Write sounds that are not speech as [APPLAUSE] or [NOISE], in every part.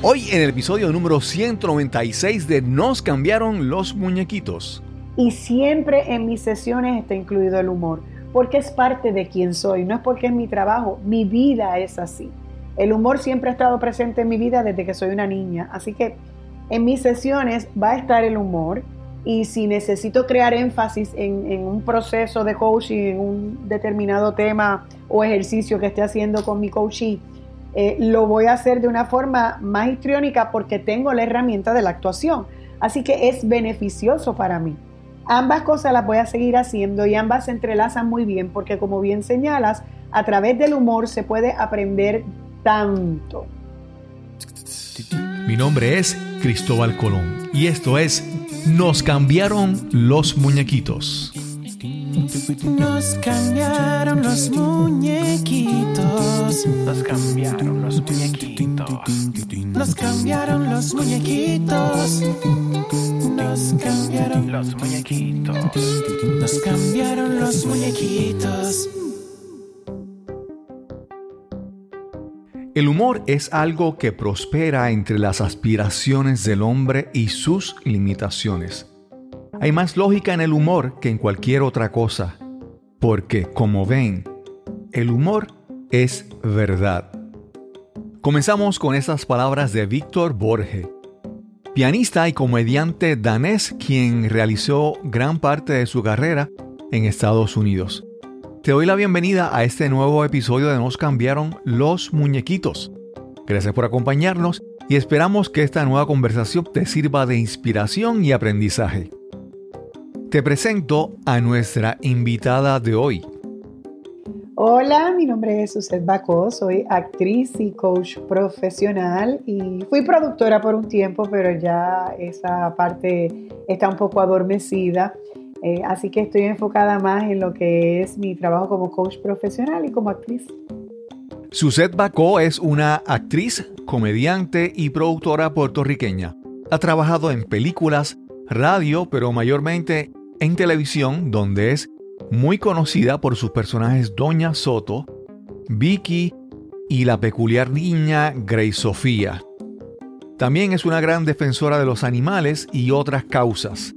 Hoy en el episodio número 196 de Nos cambiaron los muñequitos. Y siempre en mis sesiones está incluido el humor, porque es parte de quien soy, no es porque es mi trabajo, mi vida es así. El humor siempre ha estado presente en mi vida desde que soy una niña, así que en mis sesiones va a estar el humor y si necesito crear énfasis en, un proceso de coaching, en un determinado tema o ejercicio que esté haciendo con mi coachee, eh, lo voy a hacer de una forma más histriónica porque tengo la herramienta de la actuación. Así que es beneficioso para mí. Ambas cosas las voy a seguir haciendo y ambas se entrelazan muy bien porque como bien señalas, a través del humor se puede aprender tanto. Mi nombre es Cristóbal Colón y esto es Nos cambiaron los muñequitos. Nos cambiaron los muñequitos. Nos cambiaron los muñequitos. Nos cambiaron los muñequitos. Nos cambiaron los muñequitos. Nos cambiaron los muñequitos. El humor es algo que prospera entre las aspiraciones del hombre y sus limitaciones. Hay más lógica en el humor que en cualquier otra cosa, porque, como ven, el humor es verdad. Comenzamos con estas palabras de Víctor Borge, pianista y comediante danés quien realizó gran parte de su carrera en Estados Unidos. Te doy la bienvenida a este nuevo episodio de Nos cambiaron los muñequitos. Gracias por acompañarnos y esperamos que esta nueva conversación te sirva de inspiración y aprendizaje. Te presento a nuestra invitada de hoy. Hola, mi nombre es Suset Bacó, soy actriz y coach profesional y fui productora por un tiempo, pero ya esa parte está un poco adormecida. Eh, así que estoy enfocada más en lo que es mi trabajo como coach profesional y como actriz. Suset Bacó es una actriz, comediante y productora puertorriqueña. Ha trabajado en películas, radio, pero mayormente en televisión, donde es muy conocida por sus personajes Doña Soto, Vicky y la peculiar niña Grey Sofía. También es una gran defensora de los animales y otras causas.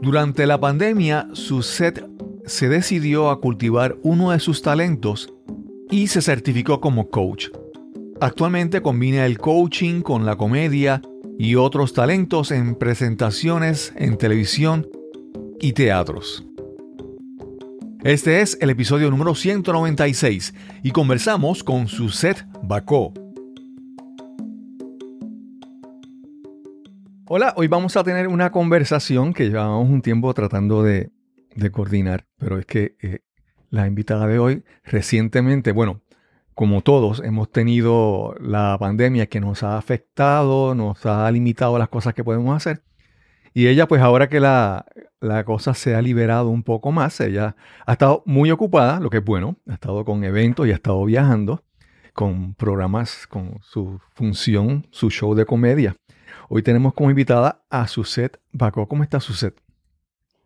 Durante la pandemia, Suzette se decidió a cultivar uno de sus talentos y se certificó como coach. Actualmente combina el coaching con la comedia y otros talentos en presentaciones en televisión y teatros. Este es el episodio número 196 y conversamos con Suzette Bacó. Hola, hoy vamos a tener una conversación que llevamos un tiempo tratando de, coordinar, pero es que eh, la invitada de hoy recientemente, bueno, como todos, hemos tenido la pandemia que nos ha afectado, nos ha limitado las cosas que podemos hacer. Y ella, pues ahora que la, la cosa se ha liberado un poco más. Ella ha estado muy ocupada, lo que es bueno. Ha estado con eventos y ha estado viajando con programas, con su función, su show de comedia. Hoy tenemos como invitada a Suset Bacó. ¿Cómo está Suset?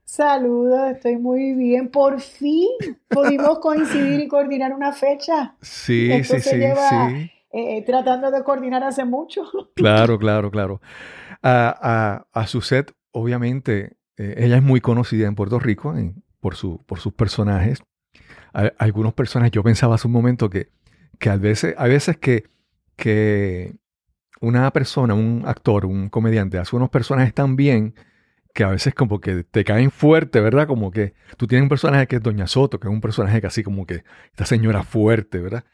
Saludos, estoy muy bien. Por fin pudimos coincidir y coordinar una fecha. Sí, sí, sí, sí. Eh, tratando de coordinar hace mucho. Claro, claro, claro. A, a, a Suset, obviamente, eh, ella es muy conocida en Puerto Rico por, su, por sus personajes. algunos personajes, yo pensaba hace un momento que, que a veces, a veces que, que una persona, un actor, un comediante, hace unos personajes tan bien que a veces como que te caen fuerte, ¿verdad? Como que tú tienes un personaje que es Doña Soto, que es un personaje que así como que esta señora fuerte, ¿verdad?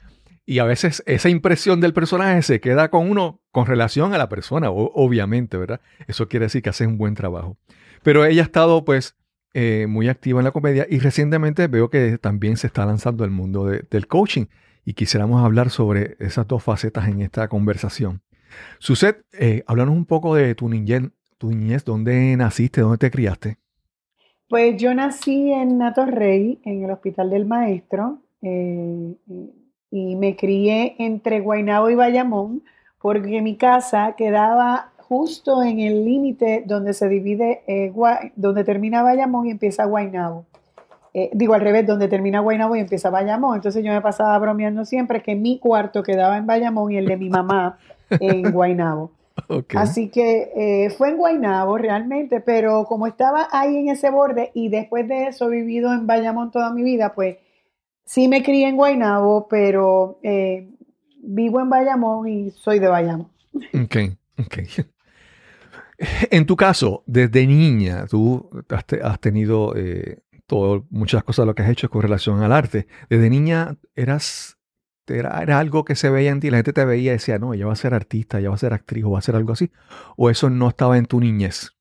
Y a veces esa impresión del personaje se queda con uno con relación a la persona, obviamente, ¿verdad? Eso quiere decir que hace un buen trabajo. Pero ella ha estado pues eh, muy activa en la comedia y recientemente veo que también se está lanzando el mundo del coaching y quisiéramos hablar sobre esas dos facetas en esta conversación. Suset, eh, háblanos un poco de tu niñez, tu niñez, dónde naciste, dónde te criaste. Pues yo nací en Rey, en el Hospital del Maestro, eh, y me crié entre Guaynabo y Bayamón, porque mi casa quedaba justo en el límite donde se divide, eh, donde termina Bayamón y empieza Guaynabo. eh, digo al revés, donde termina Guaynabo y empieza Bayamón. Entonces yo me pasaba bromeando siempre que mi cuarto quedaba en Bayamón y el de mi mamá en [LAUGHS] Guaynabo. Okay. Así que eh, fue en Guaynabo realmente, pero como estaba ahí en ese borde y después de eso he vivido en Bayamón toda mi vida, pues sí me crié en Guaynabo, pero eh, vivo en Bayamón y soy de Bayamón. Ok, ok. [LAUGHS] En tu caso, desde niña, tú has, te- has tenido eh, todo, muchas cosas lo que has hecho con relación al arte. Desde niña eras, era, era algo que se veía en ti, la gente te veía y decía, no, ella va a ser artista, ella va a ser actriz o va a ser algo así. O eso no estaba en tu niñez.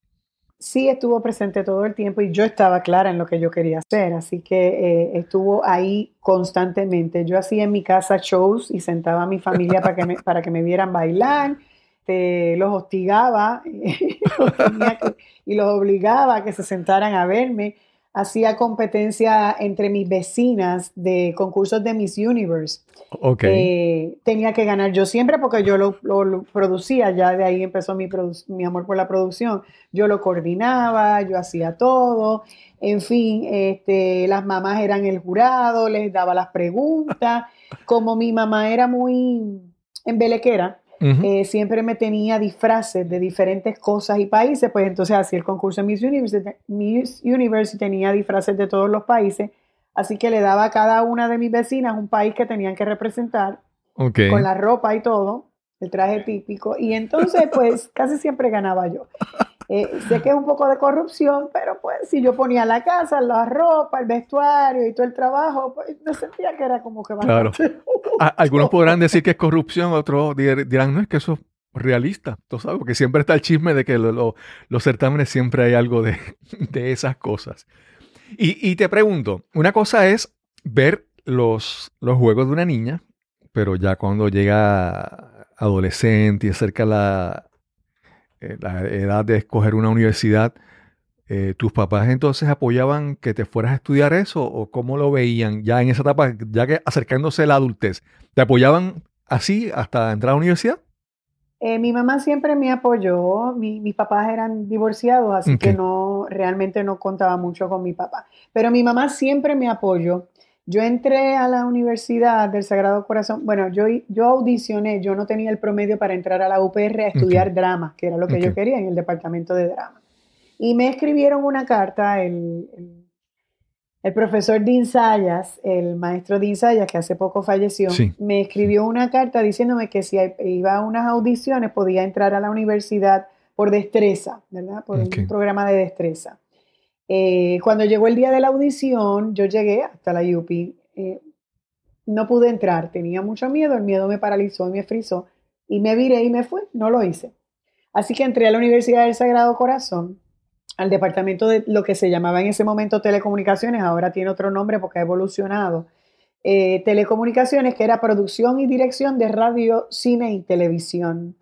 Sí estuvo presente todo el tiempo y yo estaba clara en lo que yo quería hacer, así que eh, estuvo ahí constantemente. Yo hacía en mi casa shows y sentaba a mi familia para que me, para que me vieran bailar, te- los hostigaba [LAUGHS] y los obligaba a que se sentaran a verme. Hacía competencia entre mis vecinas de concursos de Miss Universe. Ok. Eh, tenía que ganar yo siempre porque yo lo, lo- lo producía, ya de ahí empezó mi amor por la producción. Yo lo coordinaba, yo hacía todo, en fin, este, las mamás eran el jurado, les daba las preguntas. Como mi mamá era muy embelequera, Eh, siempre me tenía disfraces de diferentes cosas y países, pues entonces hacía el concurso en Miss Universe, Miss Universe y tenía disfraces de todos los países, así que le daba a cada una de mis vecinas un país que tenían que representar con la ropa y todo, el traje típico, y entonces pues casi siempre ganaba yo. Eh, sé que es un poco de corrupción, pero pues si yo ponía la casa, la ropa, el vestuario y todo el trabajo, pues me sentía que era como que Claro. [LAUGHS] bastante A- algunos podrán decir que es corrupción, otros dir- dirán, no, es que eso es realista, tú sabes, porque siempre está el chisme de que lo- lo- los certámenes siempre hay algo de, [LAUGHS] de esas cosas. Y, y te pregunto, una cosa es ver los, los juegos de una niña, pero ya cuando llega adolescente y acerca la, eh, la edad de escoger una universidad, eh, ¿tus papás entonces apoyaban que te fueras a estudiar eso o cómo lo veían ya en esa etapa, ya que acercándose a la adultez? ¿Te apoyaban así hasta entrar a la universidad? Eh, mi mamá siempre me apoyó, mi- mis papás eran divorciados, así que no, realmente no contaba mucho con mi papá. Pero mi mamá siempre me apoyó. Yo entré a la Universidad del Sagrado Corazón, bueno, yo, yo audicioné, yo no tenía el promedio para entrar a la UPR a estudiar drama, que era lo que yo quería en el departamento de drama. Y me escribieron una carta, el, el- el profesor Dean Sayas, el maestro Dean Sayas, que hace poco falleció, Sí. me escribió una carta diciéndome que si iba a unas audiciones podía entrar a la universidad por destreza, ¿verdad? Por un programa de destreza. Eh, cuando llegó el día de la audición, yo llegué hasta la UPI. eh, no pude entrar, tenía mucho miedo, el miedo me paralizó y me frizó. Y me viré y me fui, no lo hice. Así que entré a la Universidad del Sagrado Corazón, al departamento de lo que se llamaba en ese momento telecomunicaciones, ahora tiene otro nombre porque ha evolucionado. Eh, telecomunicaciones, que era producción y dirección de radio, cine y televisión.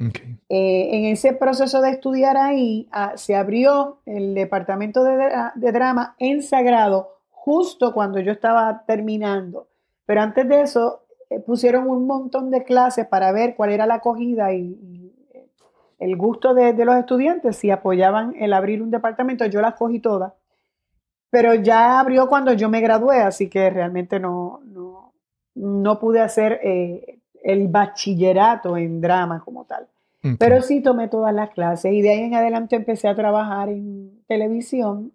Eh, en ese proceso de estudiar ahí, ah, se abrió el departamento de, dra- de drama en Sagrado justo cuando yo estaba terminando. Pero antes de eso, eh, pusieron un montón de clases para ver cuál era la acogida y, y, el gusto de, de los estudiantes, si apoyaban el abrir un departamento. Yo las cogí todas. Pero ya abrió cuando yo me gradué, así que realmente no, no, no pude hacer eh, el bachillerato en drama como tal. Pero sí tomé todas las clases y de ahí en adelante empecé a trabajar en televisión.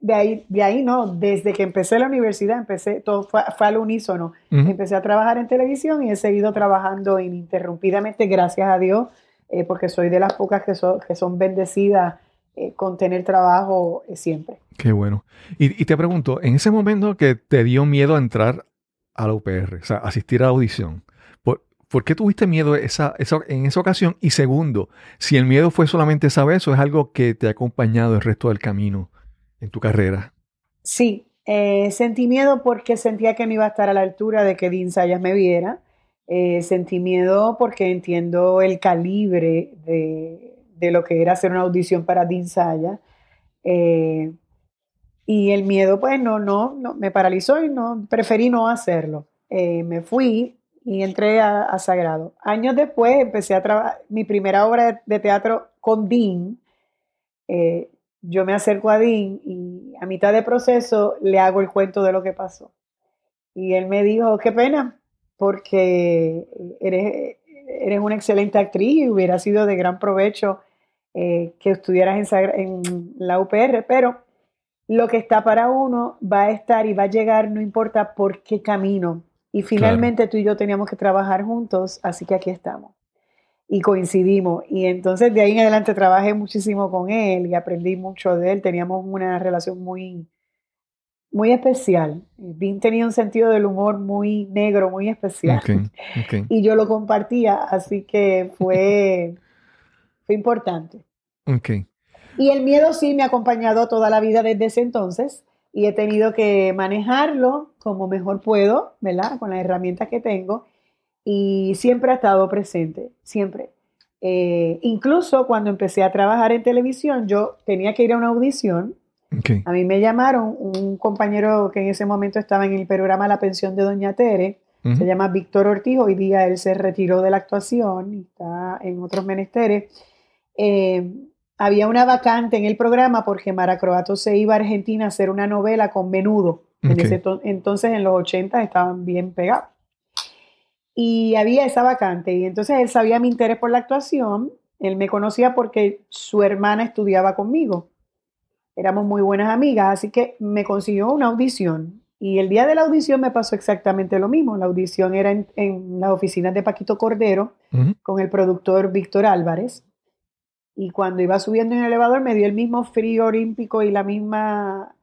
De ahí, de ahí no, desde que empecé la universidad, empecé, todo fue, fue al unísono. Empecé a trabajar en televisión y he seguido trabajando ininterrumpidamente, gracias a Dios, eh, porque soy de las pocas que, son que son bendecidas eh, con tener trabajo siempre. Qué bueno. Y, te pregunto, en ese momento que te dio miedo entrar a la UPR, o sea, asistir a la audición, ¿por, qué tuviste miedo esa, esa- en esa ocasión? Y segundo, si el miedo fue solamente esa vez o es algo que te ha acompañado el resto del camino en tu carrera. Sí, eh, sentí miedo porque sentía que no iba a estar a la altura de que Dean Sayas me viera. Eh, sentí miedo porque entiendo el calibre de, de lo que era hacer una audición para Dean Sayas. Eh, y el miedo, pues, no, no, no, me paralizó y no, preferí no hacerlo. Eh, me fui y entré a, a Sagrado. Años después empecé a trabajar mi primera obra de, teatro con Dean. eh, yo me acerco a Dean y a mitad de proceso le hago el cuento de lo que pasó. Y él me dijo, qué pena, porque eres, eres una excelente actriz y hubiera sido de gran provecho eh, que estuvieras en, en la UPR, pero lo que está para uno va a estar y va a llegar, no importa por qué camino. Y finalmente tú y yo teníamos que trabajar juntos, así que aquí estamos. Y coincidimos. Y entonces de ahí en adelante trabajé muchísimo con él y aprendí mucho de él. Teníamos una relación muy, muy especial. Dean tenía un sentido del humor muy negro, muy especial. [LAUGHS] Y yo lo compartía, así que fue, fue importante. Okay. Y el miedo sí me ha acompañado toda la vida desde ese entonces y he tenido que manejarlo como mejor puedo, ¿verdad? Con las herramientas que tengo y siempre ha estado presente, siempre. Eh, incluso cuando empecé a trabajar en televisión, yo tenía que ir a una audición. A mí me llamaron un compañero que en ese momento estaba en el programa La Pensión de Doña Tere, se llama Víctor Ortiz, hoy día él se retiró de la actuación y está en otros menesteres. Eh, había una vacante en el programa porque Mara Croato se iba a Argentina a hacer una novela con menudo. En ese entonces, en los 80 estaban bien pegados. Y había esa vacante. Y entonces él sabía mi interés por la actuación. Él me conocía porque su hermana estudiaba conmigo. Éramos muy buenas amigas, así que me consiguió una audición. Y el día de la audición me pasó exactamente lo mismo. La audición era en, en las oficinas de Paquito Cordero con el productor Víctor Álvarez. Y cuando iba subiendo en el elevador me dio el mismo frío olímpico y la misma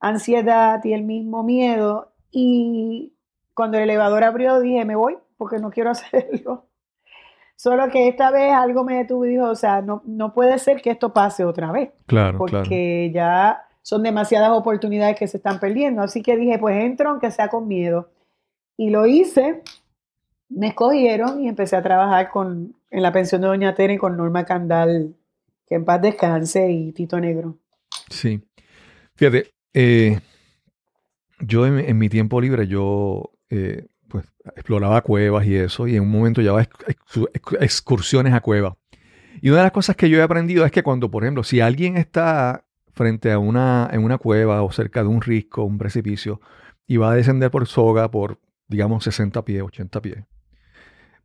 ansiedad y el mismo miedo. Y cuando el elevador abrió dije, me voy porque no quiero [LAUGHS] hacerlo. Solo que esta vez algo me detuvo y dijo, o sea, no, no puede ser que esto pase otra vez. Claro, porque ya son demasiadas oportunidades que se están perdiendo. Así que dije, pues entro aunque sea con miedo. Y lo hice, me escogieron y empecé a trabajar con, en la pensión de Doña Tere con Norma Candal, que en paz descanse, y Tito Negro. Sí. Fíjate, eh, yo en, mi tiempo libre, yo eh, pues exploraba cuevas y eso, y en un momento llevaba excursiones a cuevas. Y una de las cosas que yo he aprendido es que cuando, por ejemplo, si alguien está frente a una, en una cueva o cerca de un risco, un precipicio, y va a descender por soga por, digamos, 60 pies, 80 pies,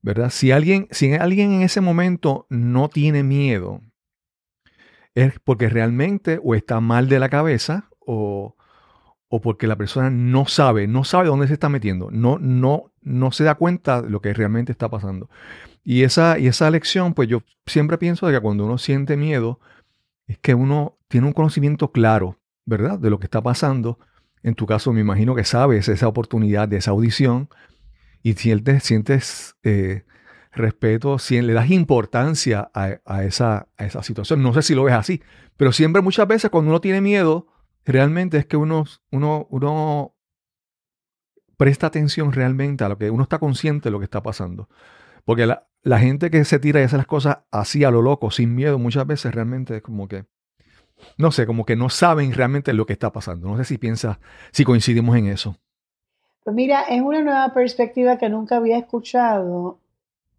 ¿verdad? Si alguien, si alguien en ese momento no tiene miedo, es porque realmente o está mal de la cabeza o, o porque la persona no sabe, no sabe dónde se está metiendo, no, no, no se da cuenta de lo que realmente está pasando. Y esa, y esa lección, pues yo siempre pienso de que cuando uno siente miedo, es que uno tiene un conocimiento claro, ¿verdad? De lo que está pasando. En tu caso, me imagino que sabes esa oportunidad de esa audición y sientes, sientes eh, respeto, si le das importancia a, esa, a esa situación. No sé si lo ves así, pero siempre muchas veces cuando uno tiene miedo, realmente es que uno, uno, uno presta atención realmente a lo que uno está consciente de lo que está pasando. Porque la, gente que se tira y hace las cosas así a lo loco, sin miedo, muchas veces realmente es como que, no sé, como que no saben realmente lo que está pasando. No sé si piensas, si coincidimos en eso. Pues mira, es una nueva perspectiva que nunca había escuchado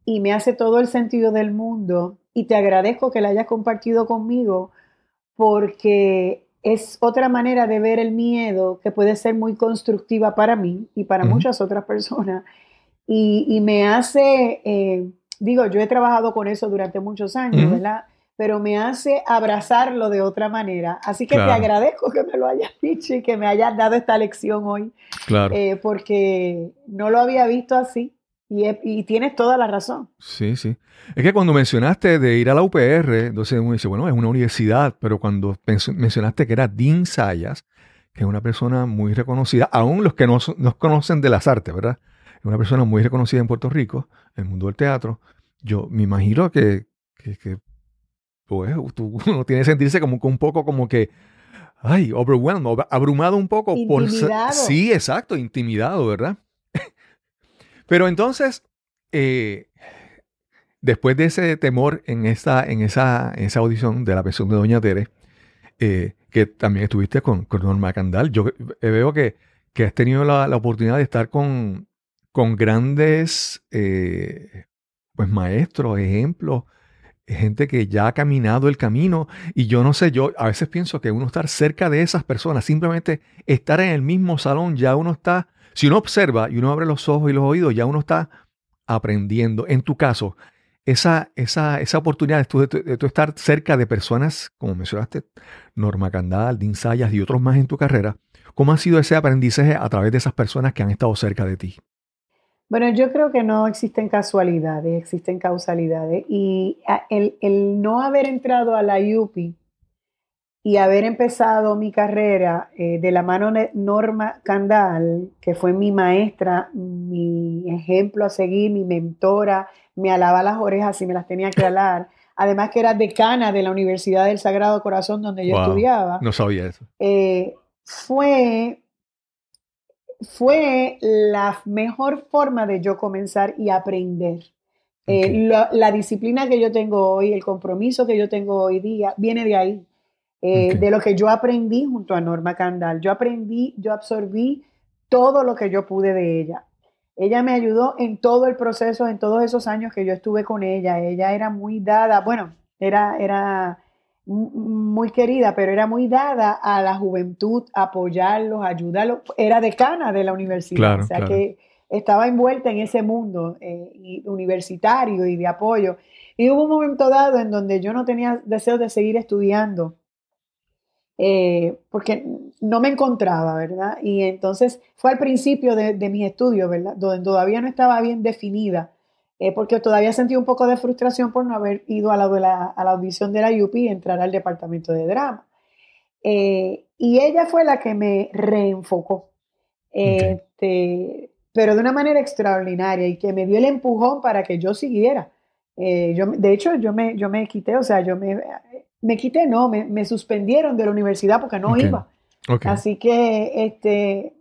y me hace todo el sentido del mundo y te agradezco que la hayas compartido conmigo porque es otra manera de ver el miedo que puede ser muy constructiva para mí y para muchas otras personas. Y, me hace, eh, digo, yo he trabajado con eso durante muchos años, ¿verdad? Pero me hace abrazarlo de otra manera. Así que te agradezco que me lo hayas [LAUGHS] dicho y que me hayas dado esta lección hoy. Claro. Eh, porque no lo había visto así. Y, tienes toda la razón. Sí, sí. Es que cuando mencionaste de ir a la UPR, entonces uno dice, bueno, es una universidad, pero cuando mencionaste que era Dean Sayas, que es una persona muy reconocida, aún los que no nos conocen de las artes, ¿verdad? Es una persona muy reconocida en Puerto Rico, en el mundo del teatro. Yo me imagino que, que, pues, uno tiene que sentirse como un poco como que, ay, overwhelmed, abrumado un poco. Intimidado. Por, sí, exacto, intimidado, ¿verdad? [LAUGHS] Pero entonces, eh, después de ese temor en esa, en esa, esa audición de la versión de Doña Tere, eh, que también estuviste con, con Norma Candal, yo veo que, que has tenido la, oportunidad de estar con, con grandes eh, pues maestros, ejemplos gente que ya ha caminado el camino y yo no sé, yo a veces pienso que uno estar cerca de esas personas, simplemente estar en el mismo salón, ya uno está, si uno observa y uno abre los ojos y los oídos, ya uno está aprendiendo. En tu caso, esa, esa, esa oportunidad de tú, estar cerca de personas, como mencionaste, Norma Candal, Dean Sayas y otros más en tu carrera, ¿cómo ha sido ese aprendizaje a través de esas personas que han estado cerca de ti? Bueno, yo creo que no existen casualidades, existen causalidades. Y el, el no haber entrado a la UPI y haber empezado mi carrera eh, de la mano de Norma Candal, que fue mi maestra, mi ejemplo a seguir, mi mentora, me alaba las orejas y me las tenía que alar. Además que era decana de la Universidad del Sagrado Corazón donde yo estudiaba. No sabía eso. Eh, fue fue la mejor forma de yo comenzar y aprender. Eh, la, disciplina que yo tengo hoy, el compromiso que yo tengo hoy día, viene de ahí, eh, de lo que yo aprendí junto a Norma Candal. Yo aprendí, yo absorbí todo lo que yo pude de ella. Ella me ayudó en todo el proceso, en todos esos años que yo estuve con ella. Ella era muy dada, bueno, era, era muy querida, pero era muy dada a la juventud, apoyarlos, ayudarlos. Era decana de la universidad, o sea que estaba envuelta en ese mundo eh, universitario y de apoyo. Y hubo un momento dado en donde yo no tenía deseo de seguir estudiando, eh, porque no me encontraba, ¿verdad? Y entonces fue al principio de, de mis estudios, ¿verdad? Donde todavía no estaba bien definida eh, porque todavía sentí un poco de frustración por no haber ido a la, a la audición de la UP y entrar al departamento de drama. Eh, y ella fue la que me reenfocó, este, pero de una manera extraordinaria y que me dio el empujón para que yo siguiera. Eh, yo, de hecho, yo me, yo me quité, o sea, yo me, me quité, no, me, me suspendieron de la universidad porque no iba. Así que este,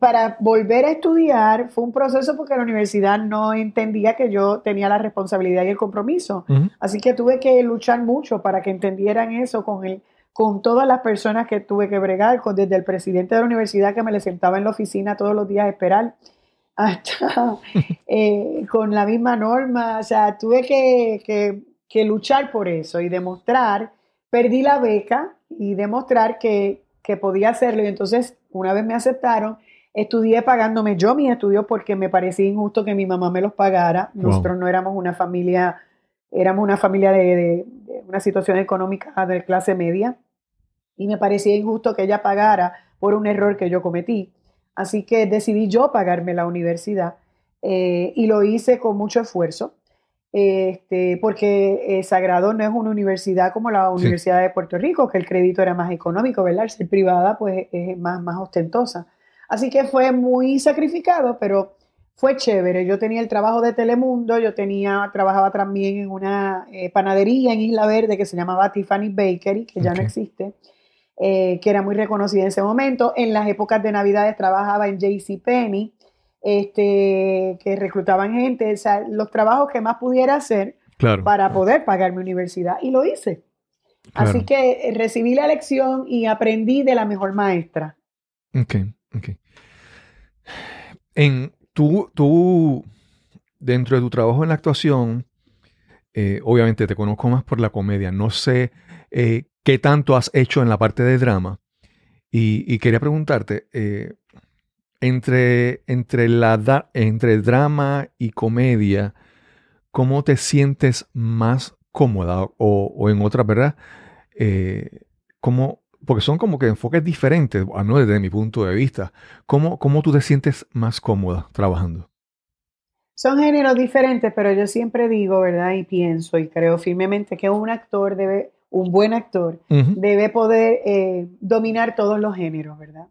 para volver a estudiar fue un proceso porque la universidad no entendía que yo tenía la responsabilidad y el compromiso. Así que tuve que luchar mucho para que entendieran eso con, el, con todas las personas que tuve que bregar, con, desde el presidente de la universidad que me le sentaba en la oficina todos los días a esperar, [LAUGHS] hasta eh, con la misma norma. O sea, tuve que, que, que luchar por eso y demostrar, perdí la beca y demostrar que, que podía hacerlo. Y entonces, una vez me aceptaron, Estudié pagándome yo mis estudios porque me parecía injusto que mi mamá me los pagara. Nosotros no éramos una familia, éramos una familia de, una situación económica de clase media y me parecía injusto que ella pagara por un error que yo cometí. Así que decidí yo pagarme la universidad eh, y lo hice con mucho esfuerzo. Este, porque eh, Sagrado no es una universidad como la Universidad de Puerto Rico, que el crédito era más económico, ¿verdad? ser privada, pues es más, más ostentosa. Así que fue muy sacrificado, pero fue chévere. Yo tenía el trabajo de Telemundo, yo tenía, trabajaba también en una eh, panadería en Isla Verde que se llamaba Tiffany Bakery, que ya no existe, eh, que era muy reconocida en ese momento. En las épocas de Navidades trabajaba en JCPenney, este, que reclutaban gente, o sea, los trabajos que más pudiera hacer para poder pagar mi universidad. Y lo hice. Así que recibí la lección y aprendí de la mejor maestra. Okay. En tú, tú, dentro de tu trabajo en la actuación, eh, obviamente te conozco más por la comedia. No sé eh, qué tanto has hecho en la parte de drama. Y, quería preguntarte, eh, entre, entre, la, entre drama y comedia, ¿cómo te sientes más cómoda? O, o en otra, ¿verdad? ¿cómo, porque son como que enfoques diferentes, no desde mi punto de vista. ¿Cómo, ¿Cómo tú te sientes más cómoda trabajando? Son géneros diferentes, pero yo siempre digo, ¿verdad? Y pienso y creo firmemente que un actor debe, un buen actor, debe poder eh, dominar todos los géneros, ¿verdad?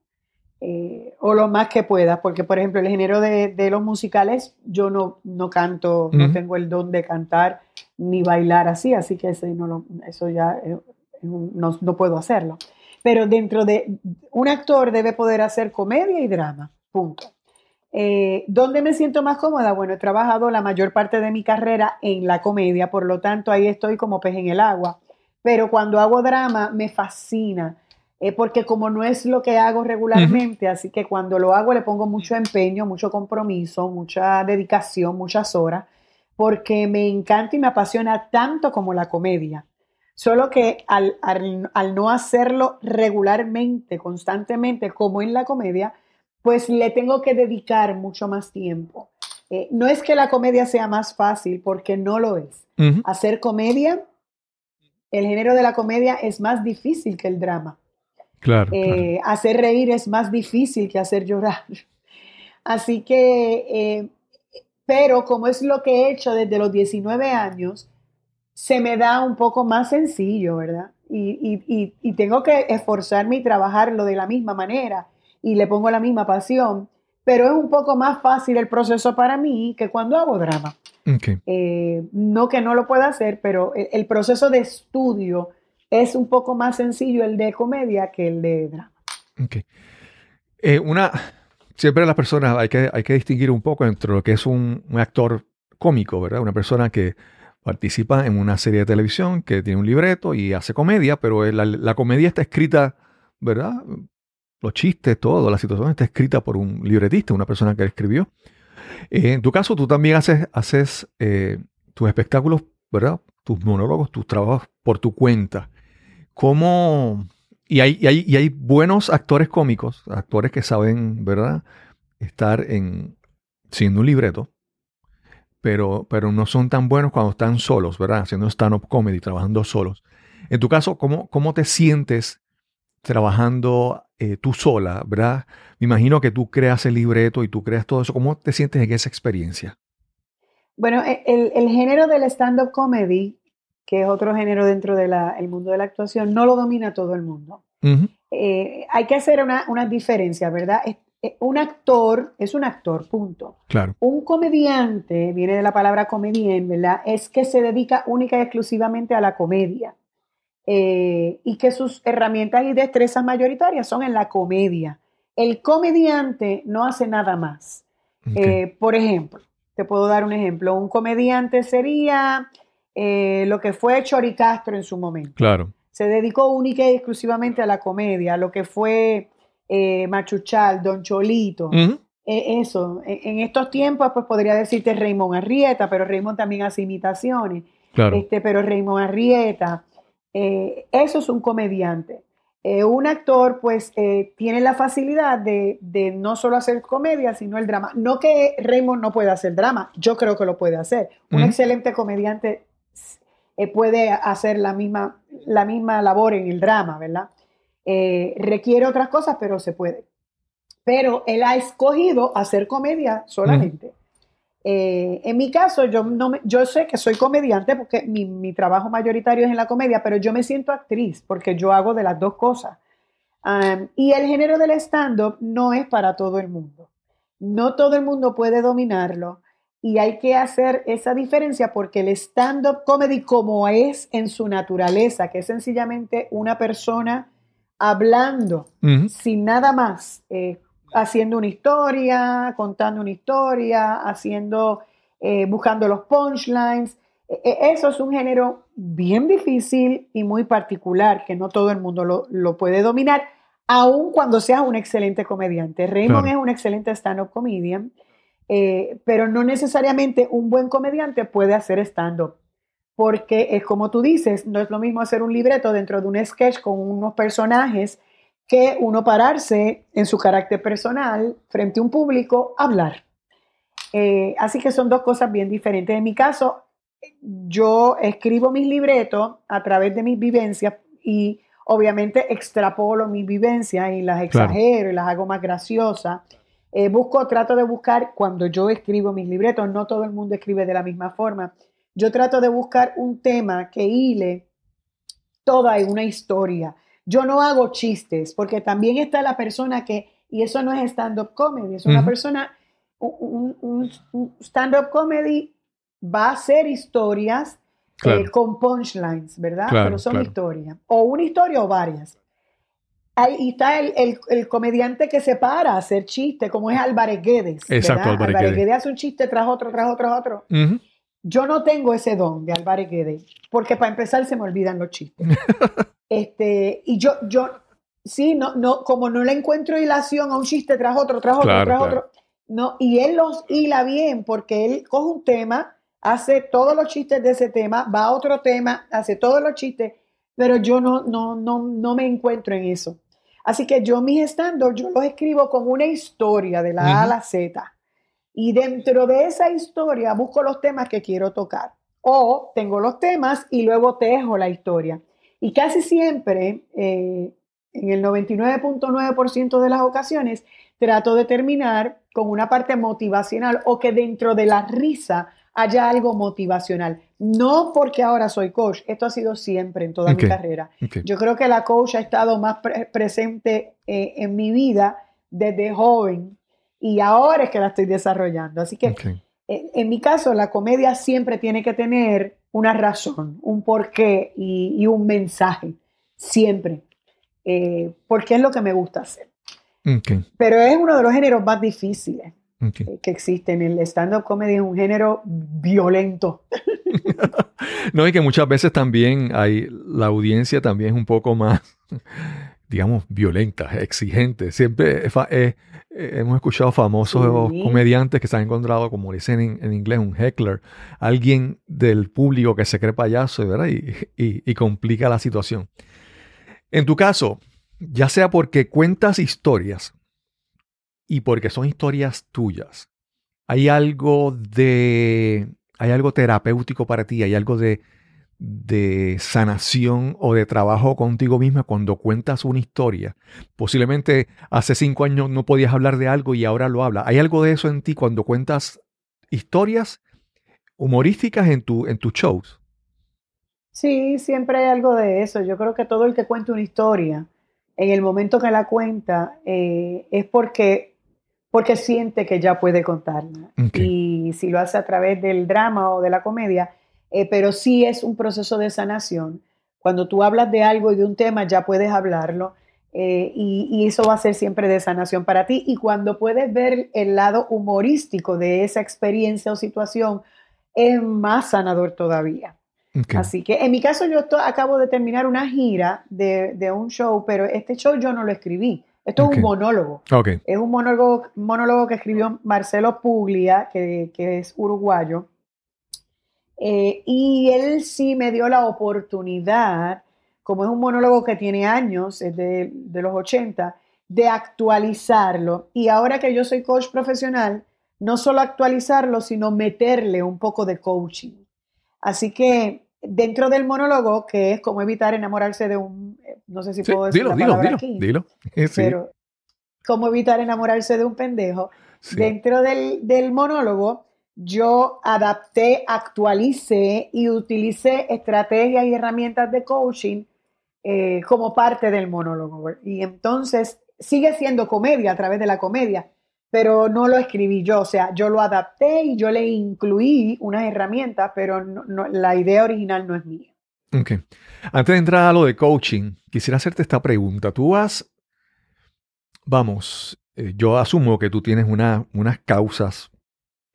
Eh, o lo más que pueda, porque por ejemplo el género de, los musicales, yo no, no canto, no tengo el don de cantar ni bailar así, así que ese no eso ya eh, no, no, puedo hacerlo pero dentro de un actor debe poder hacer comedia y drama, punto. Eh, ¿Dónde me siento más cómoda? Bueno, he trabajado la mayor parte de mi carrera en la comedia, por lo tanto ahí estoy como pez en el agua. Pero cuando hago drama me fascina, eh, porque como no es lo que hago regularmente, así que cuando lo hago le pongo mucho empeño, mucho compromiso, mucha dedicación, muchas horas, porque me encanta y me apasiona tanto como la comedia. Solo que al, al, al no hacerlo regularmente, constantemente, como en la comedia, pues le tengo que dedicar mucho más tiempo. Eh, no es que la comedia sea más fácil, porque no lo es. Hacer comedia, el género de la comedia es más difícil que el drama. Claro, claro. Eh, Hacer reír es más difícil que hacer llorar. [LAUGHS] Así que, eh, pero como es lo que he hecho desde los 19 años, se me da un poco más sencillo, ¿verdad? Y, y- y- y tengo que esforzarme y trabajarlo de la misma manera y le pongo la misma pasión, pero es un poco más fácil el proceso para mí que cuando hago drama. Eh, no que no lo pueda hacer, pero el, el proceso de estudio es un poco más sencillo el de comedia que el de drama. Eh, una, siempre las personas hay que, hay que distinguir un poco entre lo que es un, un actor cómico, ¿verdad? Una persona que participa en una serie de televisión, que tiene un libreto y hace comedia, pero la, la comedia está escrita, ¿verdad? Los chistes, todo, la situación está escrita por un libretista, una persona que escribió. Eh, en tu caso, tú también haces, haces eh, tus espectáculos, ¿verdad? Tus monólogos, tus trabajos por tu cuenta. ¿Cómo, y hay, hay, y hay buenos actores cómicos, actores que saben, ¿verdad?, estar en siendo un libreto, pero, pero no son tan buenos cuando están solos, ¿verdad? Haciendo stand-up comedy, trabajando solos. En tu caso, ¿cómo, cómo te sientes trabajando eh, tú sola, ¿verdad? Me imagino que tú creas el libreto y tú creas todo eso. ¿Cómo te sientes en esa experiencia? Bueno, e- el, el género del stand-up comedy, que es otro género dentro del mundo de la actuación, no lo domina todo el mundo. Eh, hay que hacer una, una diferencia, ¿verdad? Eh, un actor es un actor, punto. Claro. Un comediante, viene de la palabra comedien, ¿verdad? Es que se dedica única y exclusivamente a la comedia. Eh, y que sus herramientas y destrezas mayoritarias son en la comedia. El comediante no hace nada más. Eh, por ejemplo, te puedo dar un ejemplo. Un comediante sería eh, lo que fue Chori Castro en su momento. claro. Se dedicó única y exclusivamente a la comedia, lo que fue eh, Machuchal, Don Cholito. Eh, eso, en, en estos tiempos, pues podría decirte Raymond Arrieta, pero Raymond también hace imitaciones. claro. Este, pero Raymond Arrieta, eh, eso es un comediante. Eh, un actor, pues, tiene la facilidad de, de no solo hacer comedia, sino el drama. No que Raymond no pueda hacer drama, yo creo que lo puede hacer. Un excelente comediante puede hacer la misma, la misma labor en el drama, ¿verdad? Eh, requiere otras cosas, pero se puede. Pero él ha escogido hacer comedia solamente. Eh, en mi caso, yo, no me- yo sé que soy comediante porque mi, mi trabajo mayoritario es en la comedia, pero yo me siento actriz porque yo hago de las dos cosas. Um, y el género del stand-up no es para todo el mundo. No todo el mundo puede dominarlo y hay que hacer esa diferencia porque el stand-up comedy como es en su naturaleza, que es sencillamente una persona hablando sin nada más, eh, haciendo una historia, contando una historia, haciendo, eh, buscando los punchlines. E- e- Eso es un género bien difícil y muy particular, que no todo el mundo lo, lo puede dominar, aun cuando seas un excelente comediante. Raymond Claro. es un excelente stand-up comedian, eh, pero no necesariamente un buen comediante puede hacer stand-up. Porque es como tú dices, no es lo mismo hacer un libreto dentro de un sketch con unos personajes que uno pararse en su carácter personal frente a un público a hablar. Eh, así que son dos cosas bien diferentes. En mi caso, yo escribo mis libretos a través de mis vivencias y obviamente extrapolo mis vivencias y las Claro. exagero y las hago más graciosas. Eh, busco, trato de buscar, cuando yo escribo mis libretos, no todo el mundo escribe de la misma forma. Yo trato de buscar un tema que hile toda una historia. Yo no hago chistes, porque también está la persona que, y eso no es stand-up comedy, es una persona, un, un- un stand-up comedy va a hacer historias Claro. eh, con punchlines, ¿verdad? Claro, Pero son claro. historias, o una historia o varias. Ahí está el, el- el comediante que se para a hacer chistes, como es Álvarez Guedes. Exacto, ¿verdad? Álvarez Guedes. hace un chiste tras otro, tras otro, tras otro. Ujú, Yo no tengo ese don de Álvarez Guedes, porque para empezar se me olvidan los chistes. [LAUGHS] este, y yo, yo, sí, no, no, como no le encuentro hilación a un chiste tras otro, tras otro, Claro, tras claro. otro, no, y él los hila bien, porque él coge un tema, hace todos los chistes de ese tema, va a otro tema, hace todos los chistes, pero yo no, no, no, no me encuentro en eso. Así que yo mis stand yo los escribo como una historia de la A a la Z. Y dentro de esa historia busco los temas que quiero tocar. O tengo los temas y luego tejo la historia. Y casi siempre, eh, en el 99.9% de las ocasiones, trato de terminar con una parte motivacional o que dentro de la risa haya algo motivacional. No porque ahora soy coach, esto ha sido siempre en toda mi carrera. Yo creo que la coach ha estado más presente eh, en mi vida desde joven y ahora es que la estoy desarrollando. Así que eh, en mi caso, la comedia siempre tiene que tener una razón, un porqué y, un mensaje, siempre, eh, porque es lo que me gusta hacer. Pero es uno de los géneros más difíciles eh, que existen. El stand-up comedy es un género violento. [LAUGHS] no, y que muchas veces también hay, la audiencia también es un poco más, digamos, violenta, exigente. Siempre hemos escuchado famosos comediantes que se han encontrado, como dicen en, inglés, un heckler, alguien del público que se cree payaso ¿verdad? y complica la situación. En tu caso, ya sea porque cuentas historias y porque son historias tuyas, hay algo de, hay algo terapéutico para ti, hay algo de, de sanación o de trabajo contigo misma cuando cuentas una historia. Posiblemente hace cinco años no podías hablar de algo y ahora lo hablas. ¿Hay algo de eso en ti cuando cuentas historias humorísticas en, tu, en tus shows? Sí, siempre hay algo de eso. Yo creo que todo el que cuenta una historia, en el momento que la cuenta, eh, es porque porque siente que ya puede contarla. Y si lo hace a través del drama o de la comedia, eh, pero sí es un proceso de sanación. Cuando tú hablas de algo y de un tema, ya puedes hablarlo. Eh, y, eso va a ser siempre de sanación para ti. Y cuando puedes ver el lado humorístico de esa experiencia o situación, es más sanador todavía. Así que en mi caso yo acabo de terminar una gira de, de, un show, pero este show yo no lo escribí. Esto es un monólogo. Es un monólogo, monólogo que escribió Marcelo Puglia, que, es uruguayo. Eh, y él sí me dio la oportunidad, como es un monólogo que tiene años, es de, de los 80, de actualizarlo. Y ahora que yo soy coach profesional, no solo actualizarlo, sino meterle un poco de coaching. Así que dentro del monólogo, que es cómo evitar enamorarse de un, eh, no sé si puedo decir dilo, la dilo, dilo, aquí, dilo. [LAUGHS] pero cómo evitar enamorarse de un pendejo. Dentro del, del, monólogo, yo adapté, actualicé y utilicé estrategias y herramientas de coaching eh, como parte del monólogo. Y entonces sigue siendo comedia a través de la comedia, pero no lo escribí yo, o sea, yo lo adapté y yo le incluí unas herramientas, pero la idea original no es mía. Ok. Antes de entrar a lo de coaching, quisiera hacerte esta pregunta. Tú has, vamos, eh, yo asumo que tú tienes una, unas causas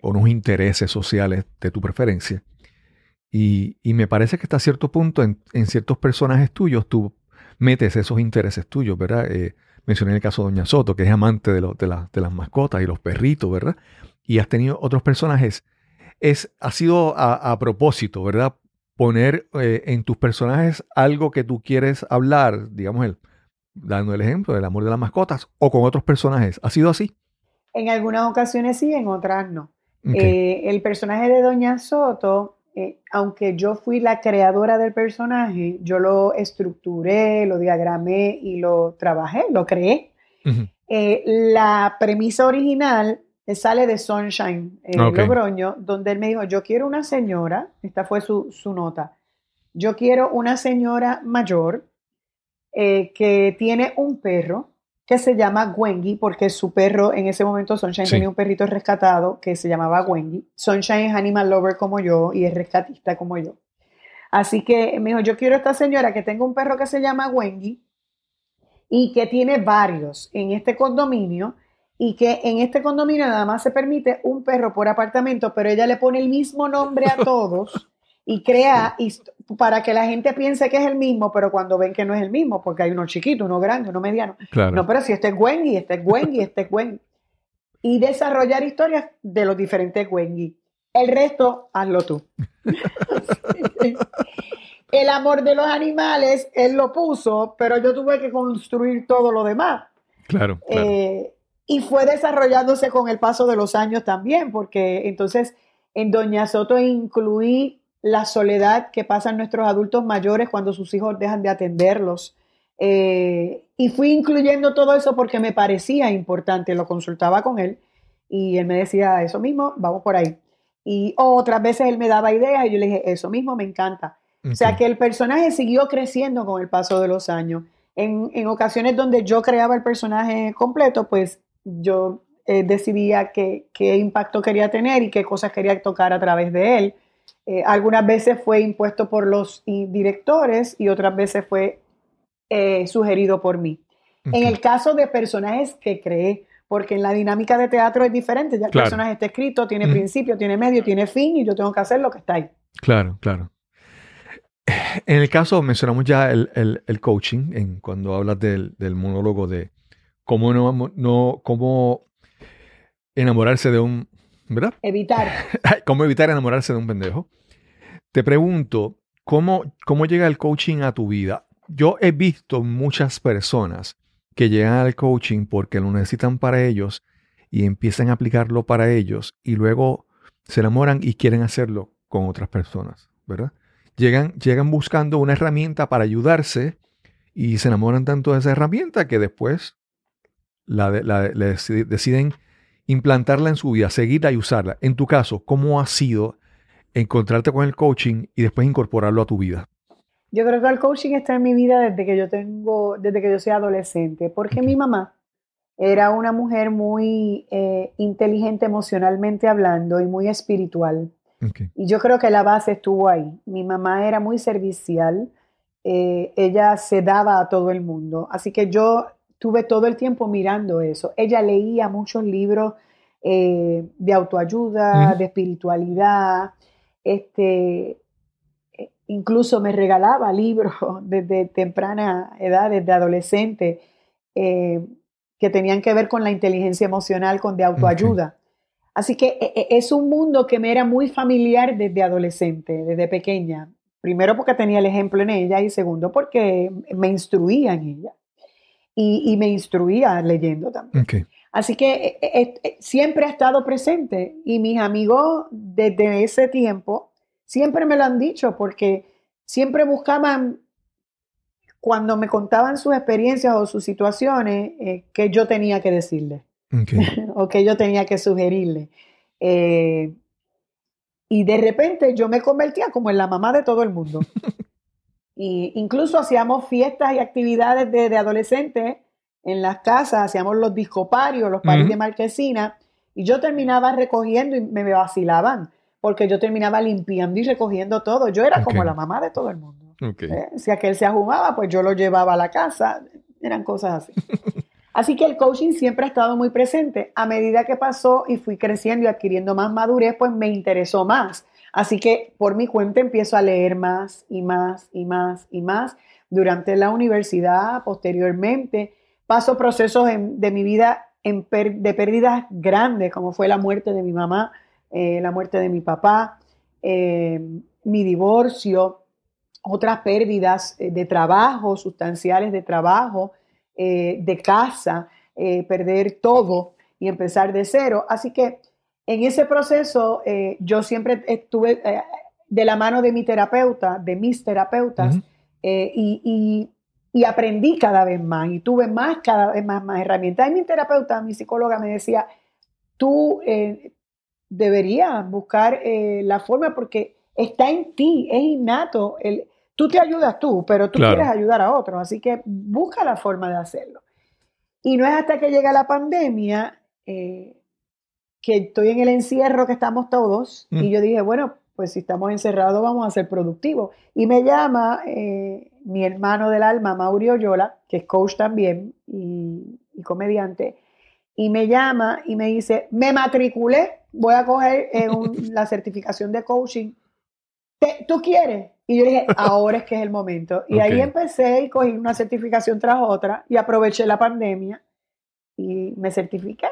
o unos intereses sociales de tu preferencia. Y, me parece que hasta cierto punto en, ciertos personajes tuyos tú metes esos intereses tuyos, ¿verdad? Eh, mencioné el caso de Doña Soto, que es amante de, de, las mascotas y los perritos, ¿verdad? Y has tenido otros personajes. Es, ha sido a, propósito, ¿verdad? Poner eh, en tus personajes algo que tú quieres hablar, digamos, el, dando el ejemplo del amor de las mascotas, o con otros personajes. ¿Ha sido así? En algunas ocasiones sí, en otras no. Eh, el personaje de Doña Soto eh, aunque yo fui la creadora del personaje, yo lo estructuré, lo diagramé y lo trabajé, lo creé. Eh, la premisa original sale de Sunshine eh, Logroño, donde él me dijo, yo quiero una señora, esta fue su, su nota, yo quiero una señora mayor que tiene un perro que se llama Gwengi, porque su perro, en ese momento Sunshine tenía un perrito rescatado que se llamaba Gwengi. Sunshine es animal lover como yo y es rescatista como yo. Así que me dijo, yo quiero esta señora que tenga un perro que se llama Gwengi y que tiene varios en este condominio y que en este condominio nada más se permite un perro por apartamento, pero ella le pone el mismo nombre a [LAUGHS] todos y crea para que la gente piense que es el mismo, pero cuando ven que no es el mismo, porque hay uno chiquito, uno grande, uno mediano. No, pero si este es Wendy, este es Wendy, [LAUGHS] este es Wendy. Y desarrollar historias de los diferentes Wendy. El resto, hazlo tú. [LAUGHS] el amor de los animales, él lo puso, pero yo tuve que construir todo lo demás. Claro. claro. Eh, y fue desarrollándose con el paso de los años también, porque entonces en Doña Soto incluí la soledad que pasan nuestros adultos mayores cuando sus hijos dejan de atenderlos. Eh, y fui incluyendo todo eso porque me parecía importante, lo consultaba con él y él me decía eso mismo, vamos por ahí. Y otras veces él me daba ideas y yo le dije, eso mismo me encanta. O sea que el personaje siguió creciendo con el paso de los años. En, en ocasiones donde yo creaba el personaje completo, pues yo eh, decidía qué, qué, impacto quería tener y qué cosas quería tocar a través de él. Eh, algunas veces fue impuesto por los directores y otras veces fue eh, sugerido por mí. En el caso de personajes que creé, porque en la dinámica de teatro es diferente, ya el personaje está escrito, tiene principio, tiene medio, tiene fin y yo tengo que hacer lo que está ahí. Claro, claro. En el caso, mencionamos ya el, el, el coaching, en, cuando hablas del, del, monólogo de cómo, no, no, cómo enamorarse de un... ¿Verdad? Evitar. [LAUGHS] cómo evitar enamorarse de un pendejo. Te pregunto, ¿cómo, ¿cómo llega el coaching a tu vida? Yo he visto muchas personas que llegan al coaching porque lo necesitan para ellos y empiezan a aplicarlo para ellos y luego se enamoran y quieren hacerlo con otras personas, ¿verdad? Llegan, llegan buscando una herramienta para ayudarse y se enamoran tanto de esa herramienta que después la, la, deciden implantarla en su vida, seguirla y usarla. En tu caso, ¿cómo ha sido encontrarte con el coaching y después incorporarlo a tu vida? Yo creo que el coaching está en mi vida desde que yo tengo, desde que yo soy adolescente, porque mi mamá era una mujer muy eh, inteligente emocionalmente hablando y muy espiritual. Okay. Y yo creo que la base estuvo ahí. Mi mamá era muy servicial, eh, ella se daba a todo el mundo, así que yo tuve todo el tiempo mirando eso. Ella leía muchos libros eh, de autoayuda, uh -huh. de espiritualidad, este, incluso me regalaba [LAUGHS] libros desde temprana edad, desde adolescente, eh, que tenían que ver con la inteligencia emocional, con de autoayuda. Okay. Así que e, e, es un mundo que me era muy familiar desde adolescente, desde pequeña. Primero porque tenía el ejemplo en ella y segundo porque me instruía en ella. Y, y me instruía leyendo también. Okay. Así que e, siempre ha estado presente y mis amigos desde ese tiempo Siempre me lo han dicho porque siempre buscaban, cuando me contaban sus experiencias o sus situaciones, eh, que yo tenía que decirle okay. [LAUGHS] o que yo tenía que sugerirle. Eh, y de repente yo me convertía como en la mamá de todo el mundo. [LAUGHS] y incluso hacíamos fiestas y actividades de, de adolescentes en las casas, hacíamos los discoparios, los paris uh -huh. de marquesina, y yo terminaba recogiendo y me vacilaban porque yo terminaba limpiando y recogiendo todo. Yo era okay. como la mamá de todo el mundo. Okay. ¿Eh? Si aquel se ajumaba, pues yo lo llevaba a la casa. Eran cosas así. así que el coaching siempre ha estado muy presente. A medida que pasó y fui creciendo y adquiriendo más madurez, pues me interesó más. Así que por mi cuenta empiezo a leer más y más y más y más. Durante la universidad, posteriormente, paso procesos de mi vida de pérdidas grandes, como fue la muerte de mi mamá, eh, la muerte de mi papá, eh, mi divorcio, otras pérdidas eh, de trabajo, sustanciales de trabajo, de casa, perder todo y empezar de cero. Así que en ese proceso yo siempre estuve de la mano de mi terapeuta, de mis terapeutas, uh -huh. y, y, y, aprendí cada vez más y tuve más, cada vez más, más herramientas. Y mi terapeuta, mi psicóloga me decía, tú deberías buscar eh, la forma porque está en ti, es innato. El, tú te ayudas tú, pero tú claro. quieres ayudar a otros, así que busca la forma de hacerlo. Y no es hasta que llega la pandemia eh, que estoy en el encierro que estamos todos mm. y yo dije, bueno, pues si estamos encerrados vamos a ser productivos. Y me llama eh, mi hermano del alma, Mauri Oyola, que es coach también y, y comediante, y me llama y me dice, me matriculé voy a coger eh, un, [LAUGHS] la certificación de coaching. ¿Tú quieres? Y yo dije, ahora es que es el momento. Y okay. ahí empecé y cogí una certificación tras otra y aproveché la pandemia y me certifiqué.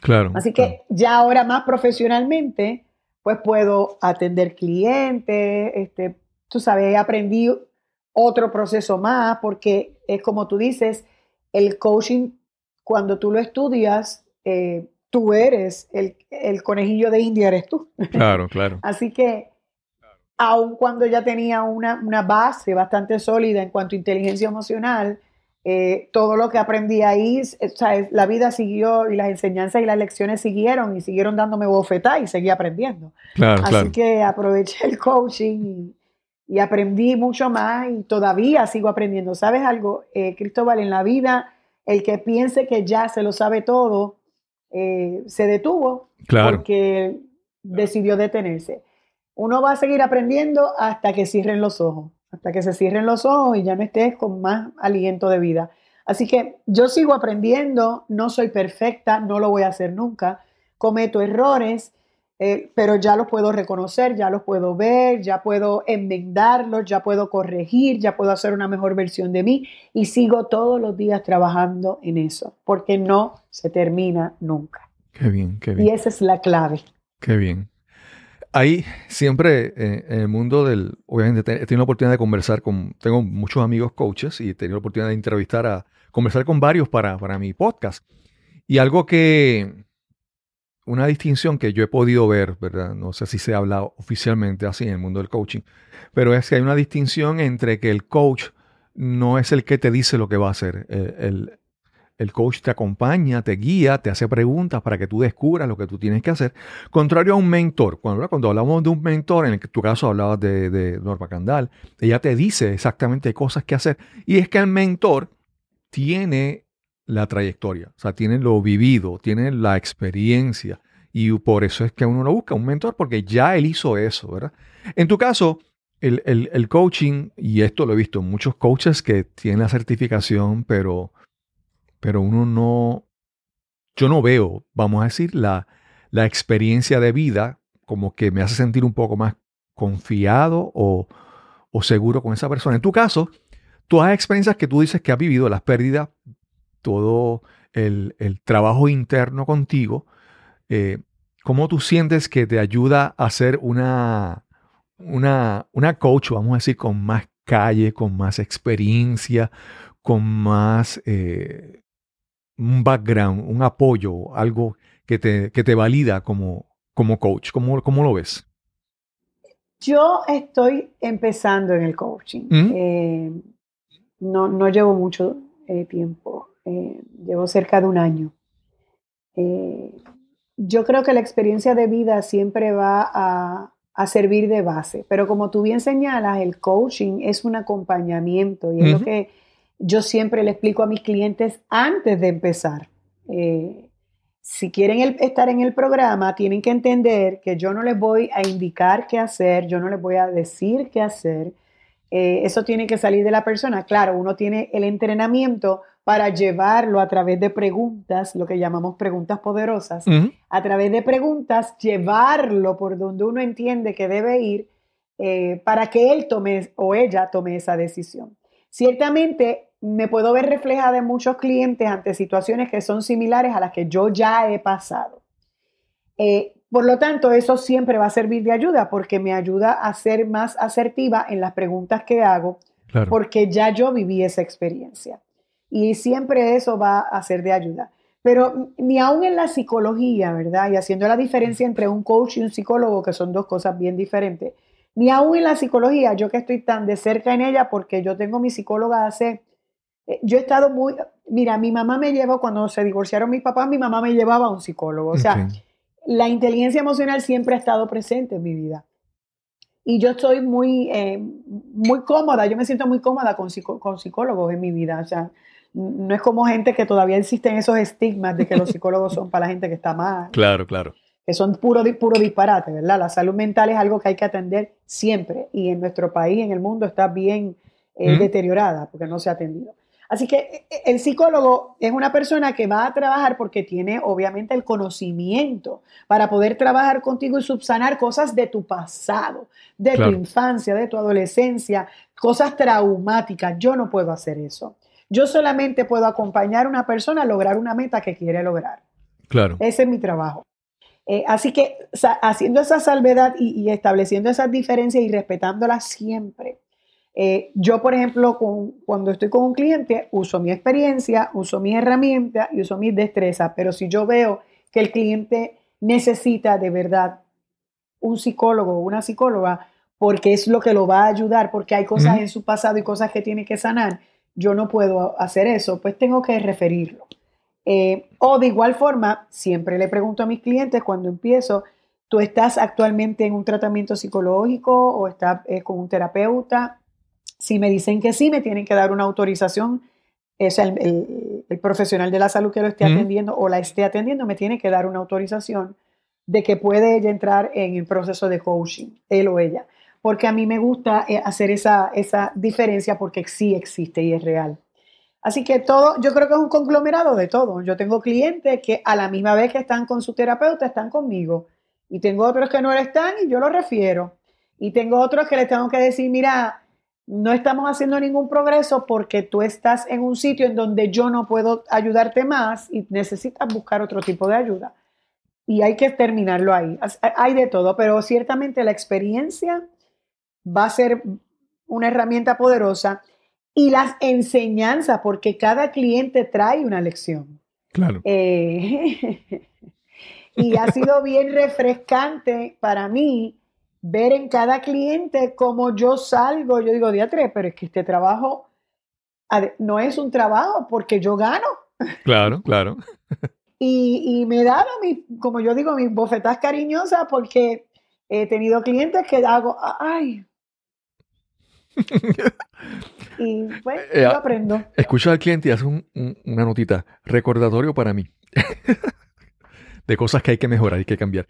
Claro. Así que claro. ya ahora más profesionalmente, pues puedo atender clientes, este, tú sabes, aprendí otro proceso más, porque es como tú dices, el coaching, cuando tú lo estudias, eh, tú eres el, el, conejillo de India, eres tú. Claro, claro. [LAUGHS] Así que, aun cuando ya tenía una, una, base bastante sólida en cuanto a inteligencia emocional, eh, todo lo que aprendí ahí, o sea, la vida siguió y las enseñanzas y las lecciones siguieron y siguieron dándome bofetada y seguí aprendiendo. Claro, Así claro. que aproveché el coaching y, y, aprendí mucho más y todavía sigo aprendiendo. ¿Sabes algo, eh, Cristóbal? En la vida, el que piense que ya se lo sabe todo, eh, se detuvo Claro. porque decidió detenerse. Uno va a seguir aprendiendo hasta que cierren los ojos hasta que se cierren los ojos y ya no estés con más aliento de vida. Así que yo sigo aprendiendo, no soy perfecta, no lo voy a hacer nunca, cometo errores, eh, pero ya los puedo reconocer, ya los puedo ver, ya puedo enmendarlos, ya puedo corregir, ya puedo hacer una mejor versión de mí y sigo todos los días trabajando en eso, porque no se termina nunca. Qué bien, qué bien. Y esa es la clave. Qué bien. Ahí siempre eh, en el mundo del, obviamente he tenido la oportunidad de conversar con, tengo muchos amigos coaches y he tenido la oportunidad de entrevistar a, conversar con varios para, para mi podcast. Y algo que, una distinción que yo he podido ver, ¿verdad? No sé si se habla oficialmente así en el mundo del coaching, pero es que hay una distinción entre que el coach no es el que te dice lo que va a hacer. El, el, el coach te acompaña, te guía, te hace preguntas para que tú descubras lo que tú tienes que hacer. Contrario a un mentor, cuando, cuando hablamos de un mentor, en tu caso hablabas de, de Norma Candal, ella te dice exactamente cosas que hacer. Y es que el mentor tiene la trayectoria, o sea, tiene lo vivido, tiene la experiencia. Y por eso es que uno lo busca, un mentor, porque ya él hizo eso, ¿verdad? En tu caso, el, el, el coaching, y esto lo he visto en muchos coaches que tienen la certificación, pero pero uno no, yo no veo, vamos a decir, la, la experiencia de vida como que me hace sentir un poco más confiado o, o, seguro con esa persona. En tu caso, todas las experiencias que tú dices que has vivido, las pérdidas, todo el, el trabajo interno contigo, eh, ¿cómo tú sientes que te ayuda a ser una, una, una coach, vamos a decir, con más calle, con más experiencia, con más... Eh, un background, un apoyo, algo que te, que te valida como, como coach? ¿Cómo, ¿Cómo, lo ves? Yo estoy empezando en el coaching. -huh. eh, no, no, llevo mucho eh, tiempo, eh, llevo cerca de un año. Yo creo que la experiencia de vida siempre va a, a, servir de base, pero como tú bien señalas, el coaching es un acompañamiento y es lo que yo siempre le explico a mis clientes antes de empezar. Eh, si quieren el, estar en el programa, tienen que entender que yo no les voy a indicar qué hacer, yo no les voy a decir qué hacer. Eh, eso tiene que salir de la persona. Claro, uno tiene el entrenamiento para llevarlo a través de preguntas, lo que llamamos preguntas poderosas. Uh -huh. A través de preguntas, llevarlo por donde uno entiende que debe ir eh, para que él tome o ella tome esa decisión. Ciertamente me puedo ver reflejada en muchos clientes ante situaciones que son similares a las que yo ya he pasado. Eh, por lo tanto, eso siempre va a servir de ayuda porque me ayuda a ser más asertiva en las preguntas que hago claro. porque ya yo viví esa experiencia. Y siempre eso va a ser de ayuda. Pero ni aún en la psicología, ¿verdad? Y haciendo la diferencia entre un coach y un psicólogo, que son dos cosas bien diferentes, ni aún en la psicología, yo que estoy tan de cerca en ella, porque yo tengo mi psicóloga hace, eh, yo he estado muy, mira, mi mamá me llevó, cuando se divorciaron mis papás, mi mamá me llevaba a un psicólogo. O sea, okay. la inteligencia emocional siempre ha estado presente en mi vida. Y yo estoy muy, eh, muy cómoda, yo me siento muy cómoda con, psico, con psicólogos en mi vida. O sea, no es como gente que todavía existen esos estigmas de que los psicólogos son para la gente que está mal. [LAUGHS] Claro, claro que son puro, puro disparate, ¿verdad? La salud mental es algo que hay que atender siempre y en nuestro país, en el mundo, está bien eh, mm. deteriorada porque no se ha atendido. Así que el psicólogo es una persona que va a trabajar porque tiene obviamente el conocimiento para poder trabajar contigo y subsanar cosas de tu pasado, de claro. tu infancia, de tu adolescencia, cosas traumáticas. Yo no puedo hacer eso. Yo solamente puedo acompañar a una persona a lograr una meta que quiere lograr. Claro. Ese es mi trabajo. Eh, así que haciendo esa salvedad y, estableciendo esas diferencias y respetándolas siempre. Eh, yo, por ejemplo, cuando estoy con un cliente, uso mi experiencia, uso mis herramientas y uso mis destrezas, pero si yo veo que el cliente necesita de verdad un psicólogo o una psicóloga, porque es lo que lo va a ayudar, porque hay cosas en su pasado y cosas que tiene que sanar, yo no puedo hacer eso, pues tengo que referirlo. Eh, o de igual forma, siempre le pregunto a mis clientes cuando empiezo, ¿tú estás actualmente en un tratamiento psicológico o estás eh, con un terapeuta? Si me dicen que sí, me tienen que dar una autorización. Es el, profesional de la salud que lo esté atendiendo o la esté atendiendo me tiene que dar una autorización de que puede ella entrar en el proceso de coaching, él o ella. Porque a mí me gusta eh, hacer esa, esa diferencia porque sí existe y es real. Así que todo, yo creo que es un conglomerado de todo. Yo tengo clientes que a la misma vez que están con su terapeuta, están conmigo. Y tengo otros que no lo están y yo lo refiero. Y tengo otros que les tengo que decir, mira, no estamos haciendo ningún progreso porque tú estás en un sitio en donde yo no puedo ayudarte más y necesitas buscar otro tipo de ayuda. Y hay que terminarlo ahí. Hay de todo, pero ciertamente la experiencia va a ser una herramienta poderosa y las enseñanzas, porque cada cliente trae una lección. Claro. Eh, [LAUGHS] y ha sido bien refrescante para mí ver en cada cliente cómo yo salgo. Yo digo, diatre, pero es que este trabajo no es un trabajo porque yo gano. Claro, claro. Y, y me he dado, mi, como yo digo, mis bofetas cariñosas porque he tenido clientes que hago, ay, [LAUGHS] y pues eh, yo aprendo. Escucho al cliente y hace una notita, recordatorio para mí, [LAUGHS] de cosas que hay que mejorar y que cambiar.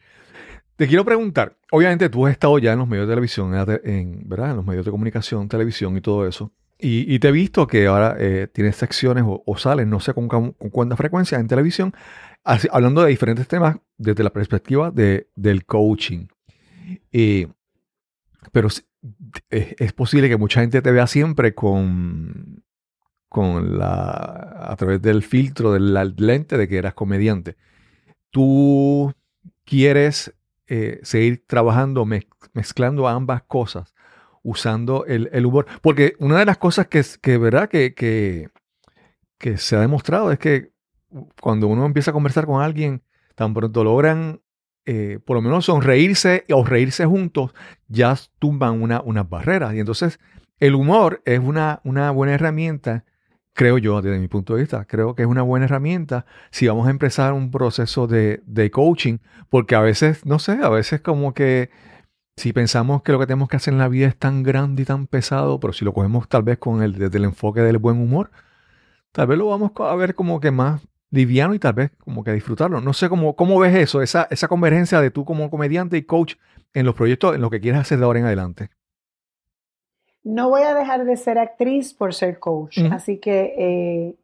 Te quiero preguntar, obviamente tú has estado ya en los medios de televisión, en, ¿verdad? en los medios de comunicación, televisión y todo eso. Y, te he visto que ahora eh, tienes secciones o, sales, no sé con, cuánta frecuencia, en televisión, hablando de diferentes temas desde la perspectiva de, del coaching. Eh, pero es, posible que mucha gente te vea siempre con, con la, a través del filtro del lente de que eras comediante. Tú quieres eh, seguir trabajando, mezclando ambas cosas, usando el, humor. Porque una de las cosas que, que ¿verdad? Que, que se ha demostrado es que cuando uno empieza a conversar con alguien, tan pronto logran eh, por lo menos sonreírse o reírse juntos, ya tumban una, unas barreras. Y entonces el humor es una, una buena herramienta, creo yo, desde mi punto de vista, creo que es una buena herramienta si vamos a empezar un proceso de, de coaching, porque a veces, no sé, a veces como que si pensamos que lo que tenemos que hacer en la vida es tan grande y tan pesado, pero si lo cogemos tal vez con el, desde el enfoque del buen humor, tal vez lo vamos a ver como que más liviano y tal vez como que disfrutarlo. No sé cómo, cómo ves eso, esa, esa convergencia de tú como comediante y coach en los proyectos, en lo que quieres hacer de ahora en adelante. No voy a dejar de ser actriz por ser coach, así que, eh,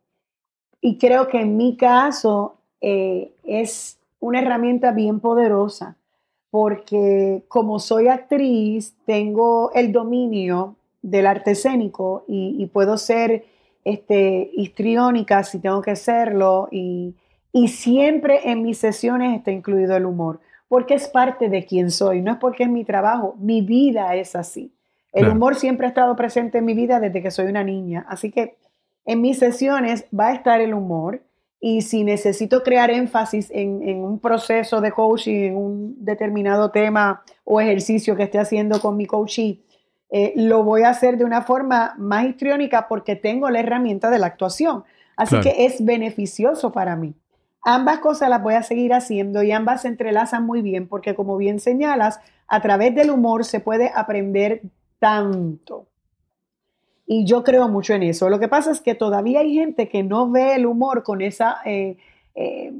y creo que en mi caso eh, es una herramienta bien poderosa, porque como soy actriz, tengo el dominio del arte escénico y puedo ser este, histriónica si tengo que serlo y, siempre en mis sesiones está incluido el humor, porque es parte de quien soy, no es porque es mi trabajo, mi vida es así. El humor siempre ha estado presente en mi vida desde que soy una niña, así que en mis sesiones va a estar el humor y si necesito crear énfasis en, en un proceso de coaching, en un determinado tema o ejercicio que esté haciendo con mi coachee, eh, lo voy a hacer de una forma más histriónica porque tengo la herramienta de la actuación. Así que es beneficioso para mí. Ambas cosas las voy a seguir haciendo y ambas se entrelazan muy bien porque como bien señalas, a través del humor se puede aprender tanto. Y yo creo mucho en eso. Lo que pasa es que todavía hay gente que no ve el humor con esa, eh, eh,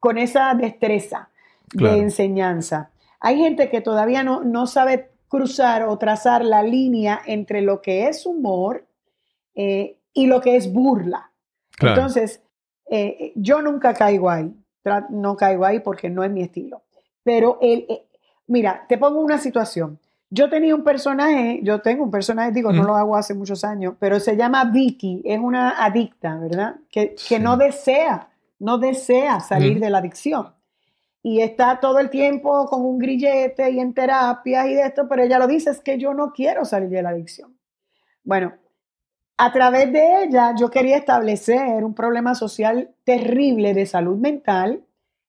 con esa destreza de enseñanza. Hay gente que todavía no, no sabe cruzar o trazar la línea entre lo que es humor eh, y lo que es burla. Entonces, eh, yo nunca caigo ahí, no caigo ahí porque no es mi estilo. Pero, el, eh, mira, te pongo una situación. Yo tenía un personaje, yo tengo un personaje, digo, no lo hago hace muchos años, pero se llama Vicky, es una adicta, ¿verdad? Que, que no desea, no desea salir de la adicción. Y está todo el tiempo con un grillete y en terapias y de esto, pero ella lo dice, es que yo no quiero salir de la adicción. Bueno, a través de ella yo quería establecer un problema social terrible de salud mental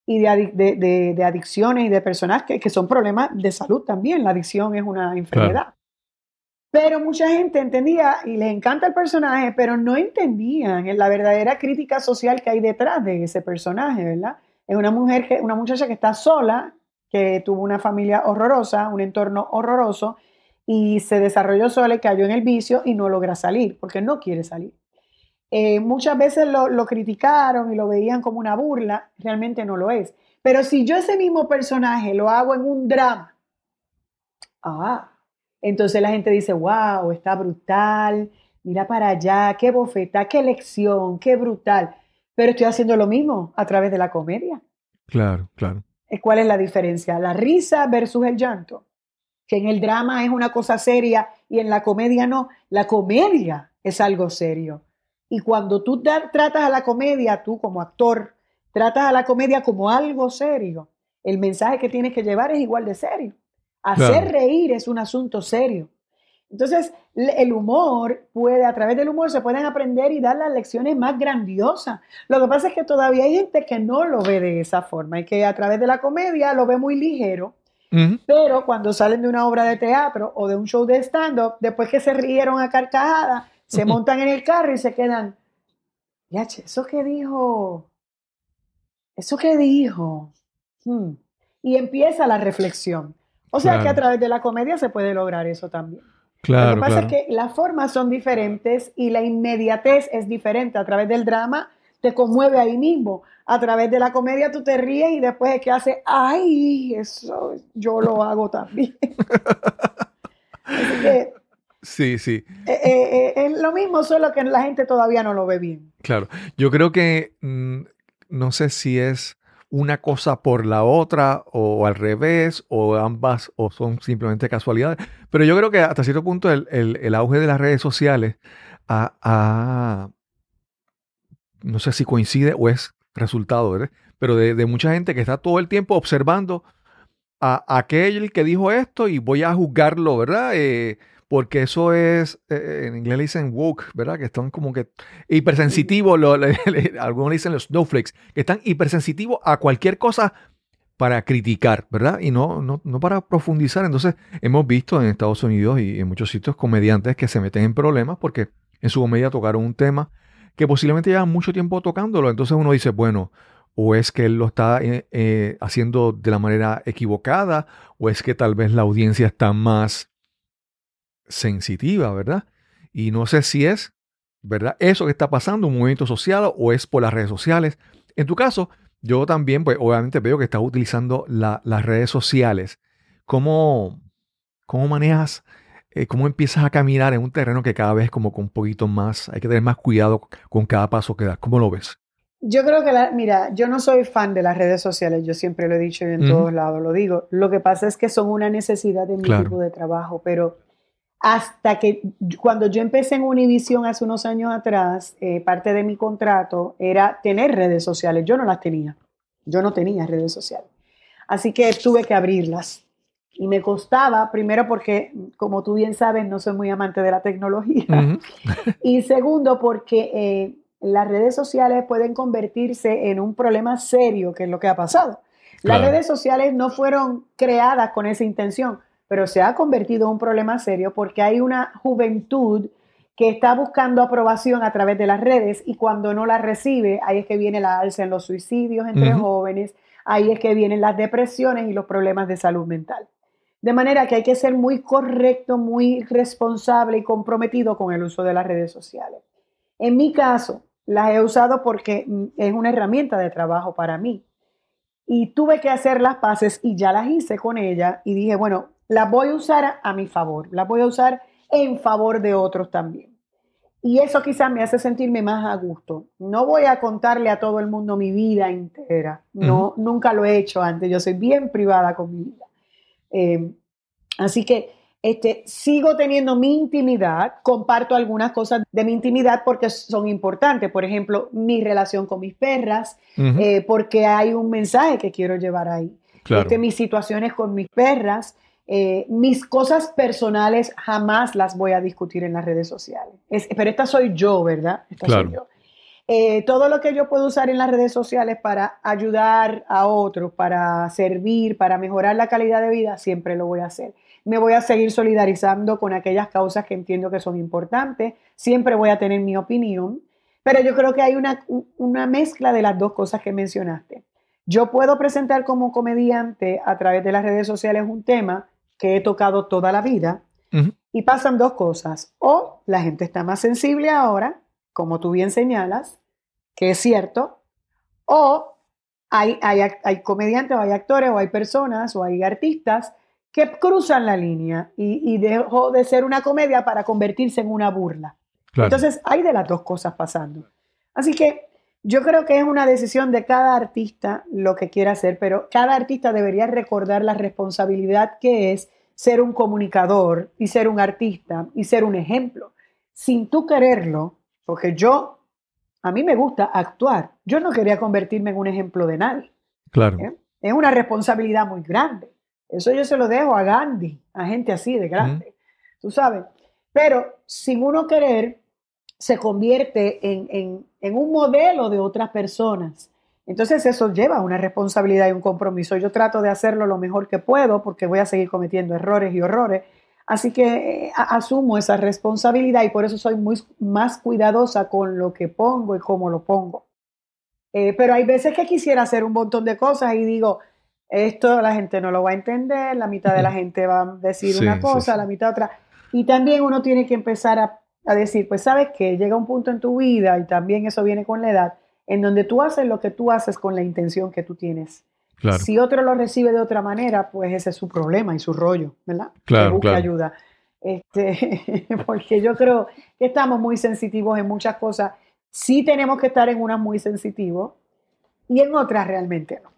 y de, adicciones y de personas que, que, son problemas de salud también. La adicción es una enfermedad. Pero mucha gente entendía y les encanta el personaje, pero no entendían la verdadera crítica social que hay detrás de ese personaje, ¿verdad? Es una mujer, que, una muchacha que está sola, que tuvo una familia horrorosa, un entorno horroroso, y se desarrolló sola y cayó en el vicio y no logra salir, porque no quiere salir. Eh, muchas veces lo, criticaron y lo veían como una burla, realmente no lo es. Pero si yo ese mismo personaje lo hago en un drama, ah, entonces la gente dice, wow, está brutal, mira para allá, qué bofeta, qué lección, qué brutal. Pero estoy haciendo lo mismo a través de la comedia. Claro, claro. Eh, ¿Cuál es la diferencia? La risa versus el llanto. Que en el drama es una cosa seria y en la comedia no. La comedia es algo serio. Y cuando tú tratas a la comedia, tú como actor, tratas a la comedia como algo serio, el mensaje que tienes que llevar es igual de serio. Hacer reír es un asunto serio. Entonces, el humor puede, a través del humor se pueden aprender y dar las lecciones más grandiosas. Lo que pasa es que todavía hay gente que no lo ve de esa forma y que a través de la comedia lo ve muy ligero. Pero cuando salen de una obra de teatro o de un show de stand-up, después que se rieron a carcajadas, se montan en el carro y se quedan, yache, eso que dijo, eso que dijo. Hmm". Y empieza la reflexión. O sea que a través de la comedia se puede lograr eso también. Claro, Lo que pasa es que las formas son diferentes y la inmediatez es diferente. A través del drama te conmueve ahí mismo. A través de la comedia tú te ríes y después es que hace, ay, eso yo lo hago también. [LAUGHS] sí, sí. Eh, eh, eh, es lo mismo, solo que la gente todavía no lo ve bien. Claro, yo creo que mm, no sé si es una cosa por la otra o al revés o ambas o son simplemente casualidades. Pero yo creo que hasta cierto punto el, auge de las redes sociales ha, no sé si coincide o es resultado, ¿verdad? Pero de, mucha gente que está todo el tiempo observando a, aquel que dijo esto y voy a juzgarlo, ¿verdad? Eh, porque eso es, eh, en inglés le dicen woke, ¿verdad? Que están como que hipersensitivos, [LAUGHS] algunos dicen los snowflakes, que están hipersensitivos a cualquier cosa para criticar, ¿verdad? Y no, no, no para profundizar. Entonces, hemos visto en Estados Unidos y en muchos sitios comediantes que se meten en problemas porque en su comedia tocaron un tema que posiblemente llevan mucho tiempo tocándolo. Entonces uno dice, bueno, o es que él lo está eh, eh, haciendo de la manera equivocada, o es que tal vez la audiencia está más sensitiva, ¿verdad? Y no sé si es, ¿verdad? Eso que está pasando, un movimiento social o es por las redes sociales. En tu caso, yo también, pues obviamente veo que estás utilizando las redes sociales. ¿Cómo, cómo manejas, eh, cómo empiezas a caminar en un terreno que cada vez como con un poquito más, hay que tener más cuidado con cada paso que das? ¿Cómo lo ves? Yo creo que, la, mira, yo no soy fan de las redes sociales, yo siempre lo he dicho y en todos lados lo digo. Lo que pasa es que son una necesidad de mi tipo de trabajo, pero hasta que cuando yo empecé en Univision hace unos años atrás, eh, parte de mi contrato era tener redes sociales. Yo no las tenía. Yo no tenía redes sociales. Así que tuve que abrirlas. Y me costaba, primero porque, como tú bien sabes, no soy muy amante de la tecnología. [LAUGHS] y segundo, porque eh, las redes sociales pueden convertirse en un problema serio, que es lo que ha pasado. Las redes sociales no fueron creadas con esa intención pero se ha convertido en un problema serio porque hay una juventud que está buscando aprobación a través de las redes y cuando no la recibe, ahí es que viene la alza en los suicidios entre jóvenes, ahí es que vienen las depresiones y los problemas de salud mental. De manera que hay que ser muy correcto, muy responsable y comprometido con el uso de las redes sociales. En mi caso, las he usado porque mm, es una herramienta de trabajo para mí. Y tuve que hacer las paces y ya las hice con ella y dije, bueno, las voy a usar a, mi favor, las voy a usar en favor de otros también. Y eso quizás me hace sentirme más a gusto. No voy a contarle a todo el mundo mi vida entera. No, nunca lo he hecho antes. Yo soy bien privada con mi vida. Eh, así que Este, sigo teniendo mi intimidad, comparto algunas cosas de mi intimidad porque son importantes. Por ejemplo, mi relación con mis perras, eh, porque hay un mensaje que quiero llevar ahí. Claro. Este, mis situaciones con mis perras, eh, mis cosas personales jamás las voy a discutir en las redes sociales. Es- pero esta soy yo, ¿verdad? Esta Claro. soy yo. Eh, todo lo que yo puedo usar en las redes sociales para ayudar a otros, para servir, para mejorar la calidad de vida, siempre lo voy a hacer. Me voy a seguir solidarizando con aquellas causas que entiendo que son importantes. Siempre voy a tener mi opinión. Pero yo creo que hay una, una mezcla de las dos cosas que mencionaste. Yo puedo presentar como comediante a través de las redes sociales un tema que he tocado toda la vida y pasan dos cosas. O la gente está más sensible ahora, como tú bien señalas, que es cierto, o hay, hay, hay comediantes o hay actores o hay personas o hay artistas que cruzan la línea y, y dejó de ser una comedia para convertirse en una burla. Claro. Entonces hay de las dos cosas pasando. Así que yo creo que es una decisión de cada artista lo que quiera hacer, pero cada artista debería recordar la responsabilidad que es ser un comunicador y ser un artista y ser un ejemplo. Sin tú quererlo, porque yo, a mí me gusta actuar, yo no quería convertirme en un ejemplo de nadie. claro. ¿eh? Es una responsabilidad muy grande. Eso yo se lo dejo a Gandhi, a gente así de grande. Tú sabes. Pero sin uno querer, se convierte en, en- en un modelo de otras personas. Entonces eso lleva una responsabilidad y un compromiso. Yo trato de hacerlo lo mejor que puedo porque voy a seguir cometiendo errores y horrores. Así que eh, a- asumo esa responsabilidad y por eso soy muy más cuidadosa con lo que pongo y cómo lo pongo. Eh, pero hay veces que quisiera hacer un montón de cosas y digo, esto la gente no lo va a entender, la mitad de la gente va a decir Sí, una sí, cosa, sí. la mitad otra. Y también uno tiene que empezar a, a decir, pues sabes que llega un punto en tu vida y también eso viene con la edad, en donde tú haces lo que tú haces con la intención que tú tienes. Claro. Si otro lo recibe de otra manera, pues ese es su problema y su rollo, ¿verdad? Claro, que busque claro. ayuda. Este, [LAUGHS] porque yo creo que estamos muy sensitivos en muchas cosas. Sí tenemos que estar en unas muy sensitivos y en otras realmente no.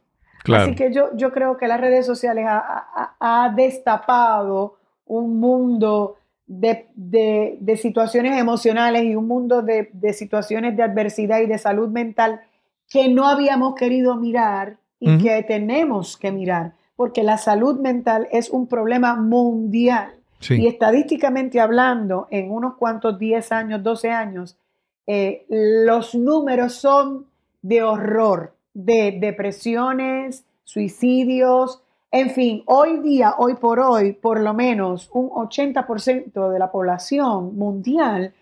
Claro. Así que yo, yo creo que las redes sociales ha, ha- ha destapado un mundo de, de- de situaciones emocionales y un mundo de, de situaciones de adversidad y de salud mental que no habíamos querido mirar y que tenemos que mirar, porque la salud mental es un problema mundial. Sí. Y estadísticamente hablando, en unos cuantos 10 años, 12 años, eh, los números son de horror, de depresiones, suicidios, en fin, hoy día, hoy por hoy, por lo menos un 80% de la población mundial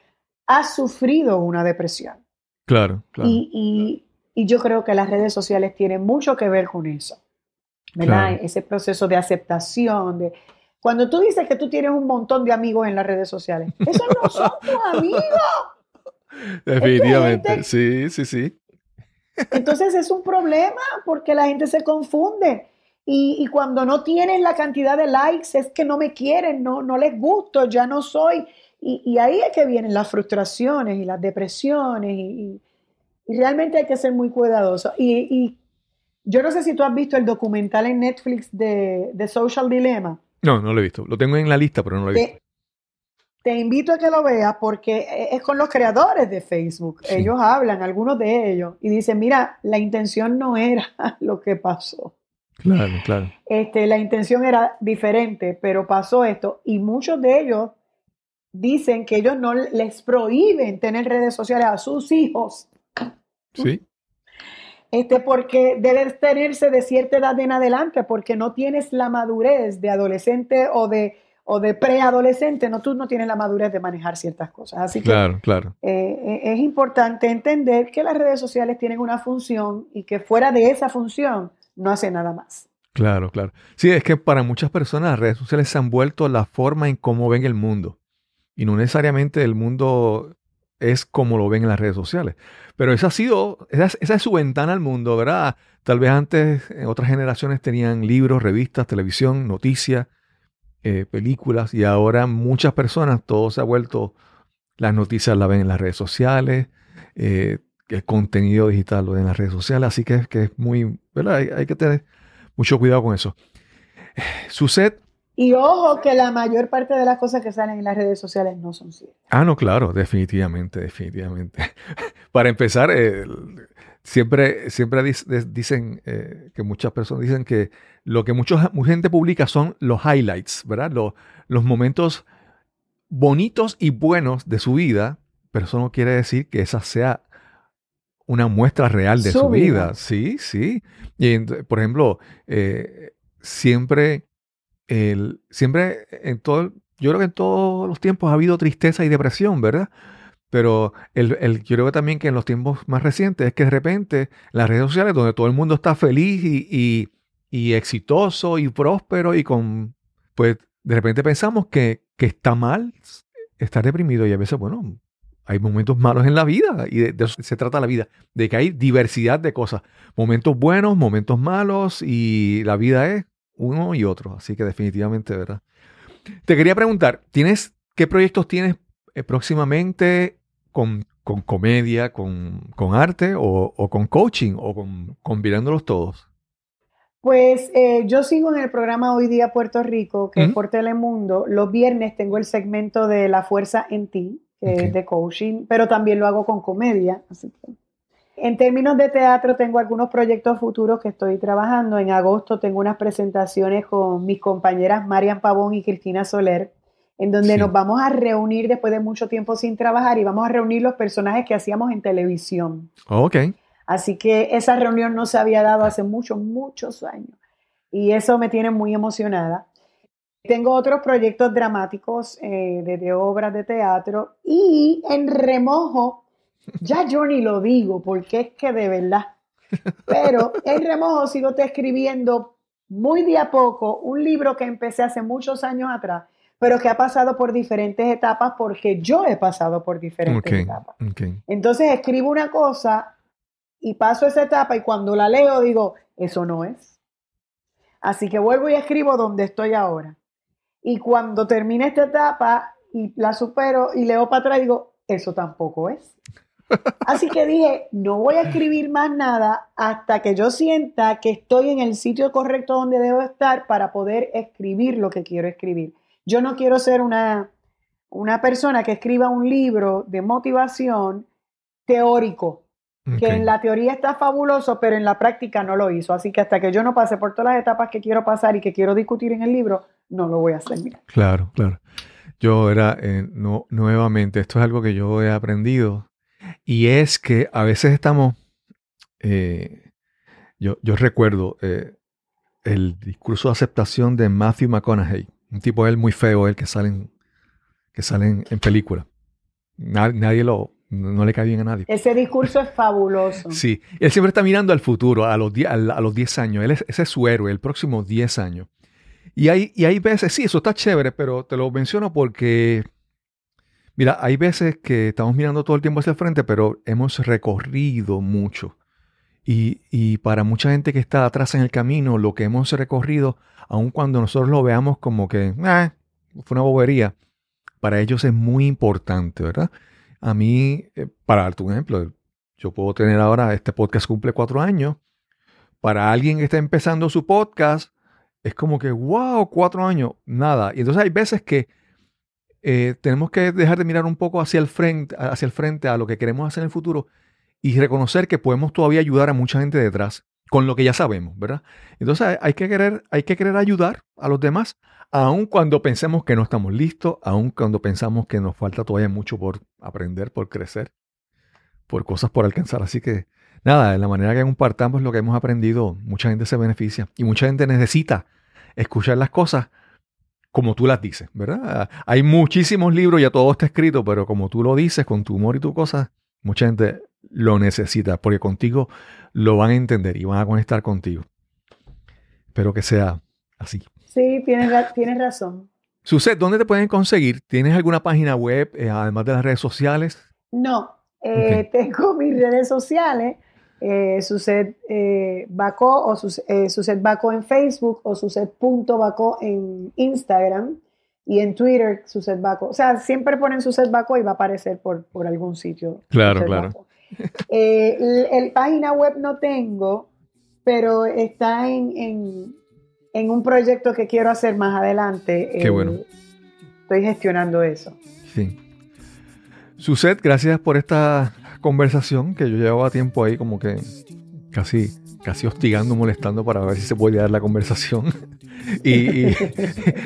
ha sufrido una depresión. Claro, claro. Y, y- y yo creo que las redes sociales tienen mucho que ver con eso, ¿verdad? Claro. Ese proceso de aceptación, de... Cuando tú dices que tú tienes un montón de amigos en las redes sociales, esos no son tus [LAUGHS] amigos. Definitivamente. Sí, sí, sí. Entonces es un problema porque la gente se confunde. Y, y cuando no tienen la cantidad de likes es que no me quieren, no, no les gusto, ya no soy. Y, y ahí es que vienen las frustraciones y las depresiones y, realmente hay que ser muy cuidadoso. Y, y yo no sé si tú has visto el documental en Netflix de, de Social Dilemma. No, no lo he visto. Lo tengo en la lista, pero no lo he visto. Te, te invito a que lo veas porque es con los creadores de Facebook. Sí. Ellos hablan, algunos de ellos, y dicen, mira, la intención no era [LAUGHS] lo que pasó. Claro, claro. Este, la intención era diferente, pero pasó esto. Y muchos de ellos dicen que ellos no les prohíben tener redes sociales a sus hijos, Sí. este, porque debe tenerse de cierta edad en adelante, porque no tienes la madurez de adolescente o de, o de preadolescente, no, tú no tienes la madurez de manejar ciertas cosas. Así que Claro, claro. eh, eh, es importante entender que las redes sociales tienen una función y que fuera de esa función no hace nada más. Claro, claro. Sí, es que para muchas personas las redes sociales se han vuelto la forma en cómo ven el mundo. Y no necesariamente el mundo es como lo ven en las redes sociales. Pero esa ha sido, esa, es- su ventana al mundo, ¿verdad? Tal vez antes, en otras generaciones tenían libros, revistas, televisión, noticias, eh, películas, y ahora muchas personas, todo se ha vuelto, las noticias las ven en las redes sociales, eh, el contenido digital ven en las redes sociales, así que, que es muy, ¿verdad? Hay, hay que tener mucho cuidado con eso. [SIGHS] Suset, Y ojo que la mayor parte de las cosas que salen en las redes sociales no son ciertas. Ah, no, claro, definitivamente, definitivamente. [LAUGHS] Para empezar, eh, siempre, siempre dicen eh, que muchas personas dicen que lo que mucha gente publica son los highlights, ¿verdad? Los, los momentos bonitos y buenos de su vida, pero eso no quiere decir que esa sea una muestra real de su, vida. Sí, sí. Y por ejemplo, eh, siempre, el, siempre en todo, yo creo que en todos los tiempos ha habido tristeza y depresión, ¿verdad? Pero el, el, yo creo que también que en los tiempos más recientes es que de repente las redes sociales donde todo el mundo está feliz y, y, exitoso y próspero y con, pues de repente pensamos que, que está mal estar deprimido y a veces, bueno, hay momentos malos en la vida y de, eso se trata la vida, de que hay diversidad de cosas, momentos buenos, momentos malos y la vida es uno y otro, así que definitivamente, ¿verdad? Te quería preguntar, ¿tienes qué proyectos tienes eh, próximamente con, con comedia, con, con arte o, o, con coaching o con, combinándolos todos? Pues eh, yo sigo en el programa Hoy Día Puerto Rico, que es por Telemundo. Los viernes tengo el segmento de La Fuerza en Ti, de coaching, pero también lo hago con comedia. Así que. En términos de teatro, tengo algunos proyectos futuros que estoy trabajando. En agosto tengo unas presentaciones con mis compañeras Marian Pavón y Cristina Soler, en donde nos vamos a reunir después de mucho tiempo sin trabajar y vamos a reunir los personajes que hacíamos en televisión. ok. Así que esa reunión no se había dado hace muchos, muchos años. Y eso me tiene muy emocionada. Tengo otros proyectos dramáticos eh, de, obras de teatro y en remojo, ya yo ni lo digo porque es que de verdad, pero en remojo sigo te escribiendo muy de a poco un libro que empecé hace muchos años atrás, pero que ha pasado por diferentes etapas porque yo he pasado por diferentes etapas. Entonces escribo una cosa y paso esa etapa y cuando la leo digo, eso no es. Así que vuelvo y escribo donde estoy ahora. Y cuando termine esta etapa y la supero y leo para atrás, digo, eso tampoco es. [LAUGHS] Así que dije, no voy a escribir más nada hasta que yo sienta que estoy en el sitio correcto donde debo estar para poder escribir lo que quiero escribir. Yo no quiero ser una, una persona que escriba un libro de motivación teórico, que en la teoría está fabuloso, pero en la práctica no lo hizo. Así que hasta que yo no pase por todas las etapas que quiero pasar y que quiero discutir en el libro, no lo voy a hacer. Claro, claro. Yo era, eh, no, nuevamente, esto es algo que yo he aprendido y es que a veces estamos, eh, yo, yo, recuerdo eh, el discurso de aceptación de Matthew McConaughey, un tipo él muy feo, él que salen, que salen en película. nadie lo, no le cae bien a nadie. Ese discurso es fabuloso. Sí, él siempre está mirando al futuro, a los 10 a los diez años. Él es, ese es su héroe, el próximo 10 años. Y hay, y hay veces, sí, eso está chévere, pero te lo menciono porque, mira, hay veces que estamos mirando todo el tiempo hacia el frente, pero hemos recorrido mucho. Y, y para mucha gente que está atrás en el camino, lo que hemos recorrido, aun cuando nosotros lo veamos como que, ah, fue una bobería, para ellos es muy importante, ¿verdad? A mí, eh, para darte un ejemplo, yo puedo tener ahora, este podcast cumple cuatro años. Para alguien que está empezando su podcast, es como que, wow, cuatro años, nada. Y entonces hay veces que eh, tenemos que dejar de mirar un poco hacia el, frente, hacia el frente a lo que queremos hacer en el futuro y reconocer que podemos todavía ayudar a mucha gente detrás con lo que ya sabemos, ¿verdad? Entonces hay que querer, hay que querer ayudar a los demás, aun cuando pensemos que no estamos listos, aun cuando pensamos que nos falta todavía mucho por aprender, por crecer, por cosas por alcanzar. Así que nada, de la manera que compartamos lo que hemos aprendido, mucha gente se beneficia y mucha gente necesita escuchar las cosas como tú las dices, ¿verdad? Hay muchísimos libros, ya todo está escrito, pero como tú lo dices, con tu humor y tu cosa, mucha gente lo necesita, porque contigo lo van a entender y van a conectar contigo. Espero que sea así. Sí, tienes, tienes razón. Suset, ¿dónde te pueden conseguir? ¿Tienes alguna página web, eh, además de las redes sociales? No, eh, tengo [LAUGHS] mis redes sociales, eh, Suset eh, Baco o Suset Baco en Facebook o Suset.baco en Instagram y en Twitter Suset Baco. O sea, siempre ponen Suset Baco y va a aparecer por, por algún sitio. Claro, claro. El, página web no tengo, pero está en, en un proyecto que quiero hacer más adelante. Qué bueno. Estoy gestionando eso. Sí. Suset, gracias por esta conversación que yo llevaba tiempo ahí como que casi, casi hostigando, molestando para ver si se podía dar la conversación. [LAUGHS] y,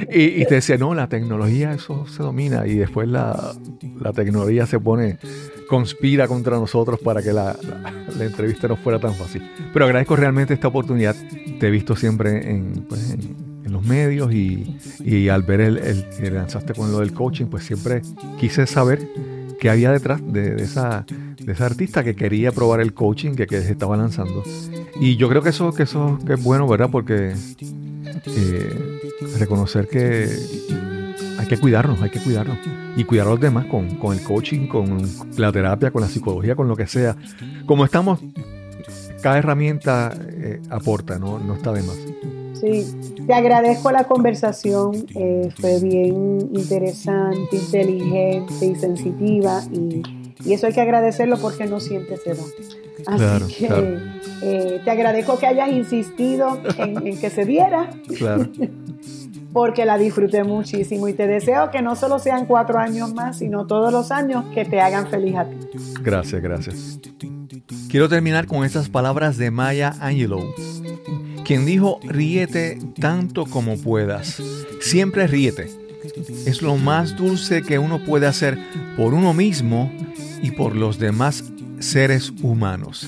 y, te decía, no, la tecnología, eso se domina. Y después la, la tecnología se pone, conspira contra nosotros para que la, la, entrevista no fuera tan fácil. Pero agradezco realmente esta oportunidad. Te he visto siempre en, pues, en, los medios y, y, al ver el, el, que lanzaste con lo del coaching, pues siempre quise saber qué había detrás de, de esa de esa artista que quería probar el coaching que, que se estaba lanzando. Y yo creo que eso, que eso es bueno, ¿verdad? Porque eh, reconocer que hay que cuidarnos, hay que cuidarnos. Y cuidar a los demás con, con, el coaching, con la terapia, con la psicología, con lo que sea. Como estamos, cada herramienta eh, aporta, ¿no? no está de más. Sí, te agradezco la conversación, eh, fue bien interesante, inteligente y sensitiva y, y, eso hay que agradecerlo porque no siempre se da. Así claro, que claro. Eh, te agradezco que hayas insistido en, en que se diera. Claro. [LAUGHS] porque la disfruté muchísimo y te deseo que no solo sean cuatro años más, sino todos los años que te hagan feliz a ti. Gracias, gracias. Quiero terminar con estas palabras de Maya Angelou, quien dijo, ríete tanto como puedas. Siempre ríete. Es lo más dulce que uno puede hacer por uno mismo y por los demás seres humanos.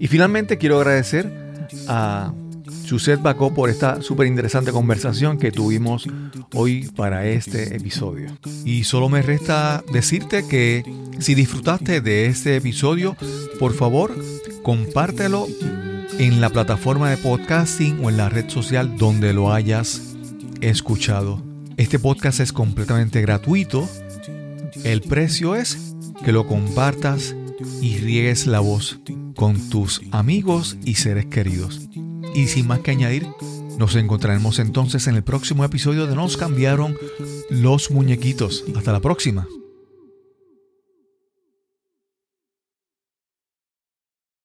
Y finalmente quiero agradecer a Suset Bacó por esta súper interesante conversación que tuvimos hoy para este episodio. Y solo me resta decirte que si disfrutaste de este episodio, por favor, compártelo en la plataforma de podcasting o en la red social donde lo hayas escuchado. Este podcast es completamente gratuito. El precio es que lo compartas y riegues la voz con tus amigos y seres queridos. Y sin más que añadir, nos encontraremos entonces en el próximo episodio de Nos cambiaron los muñequitos. Hasta la próxima.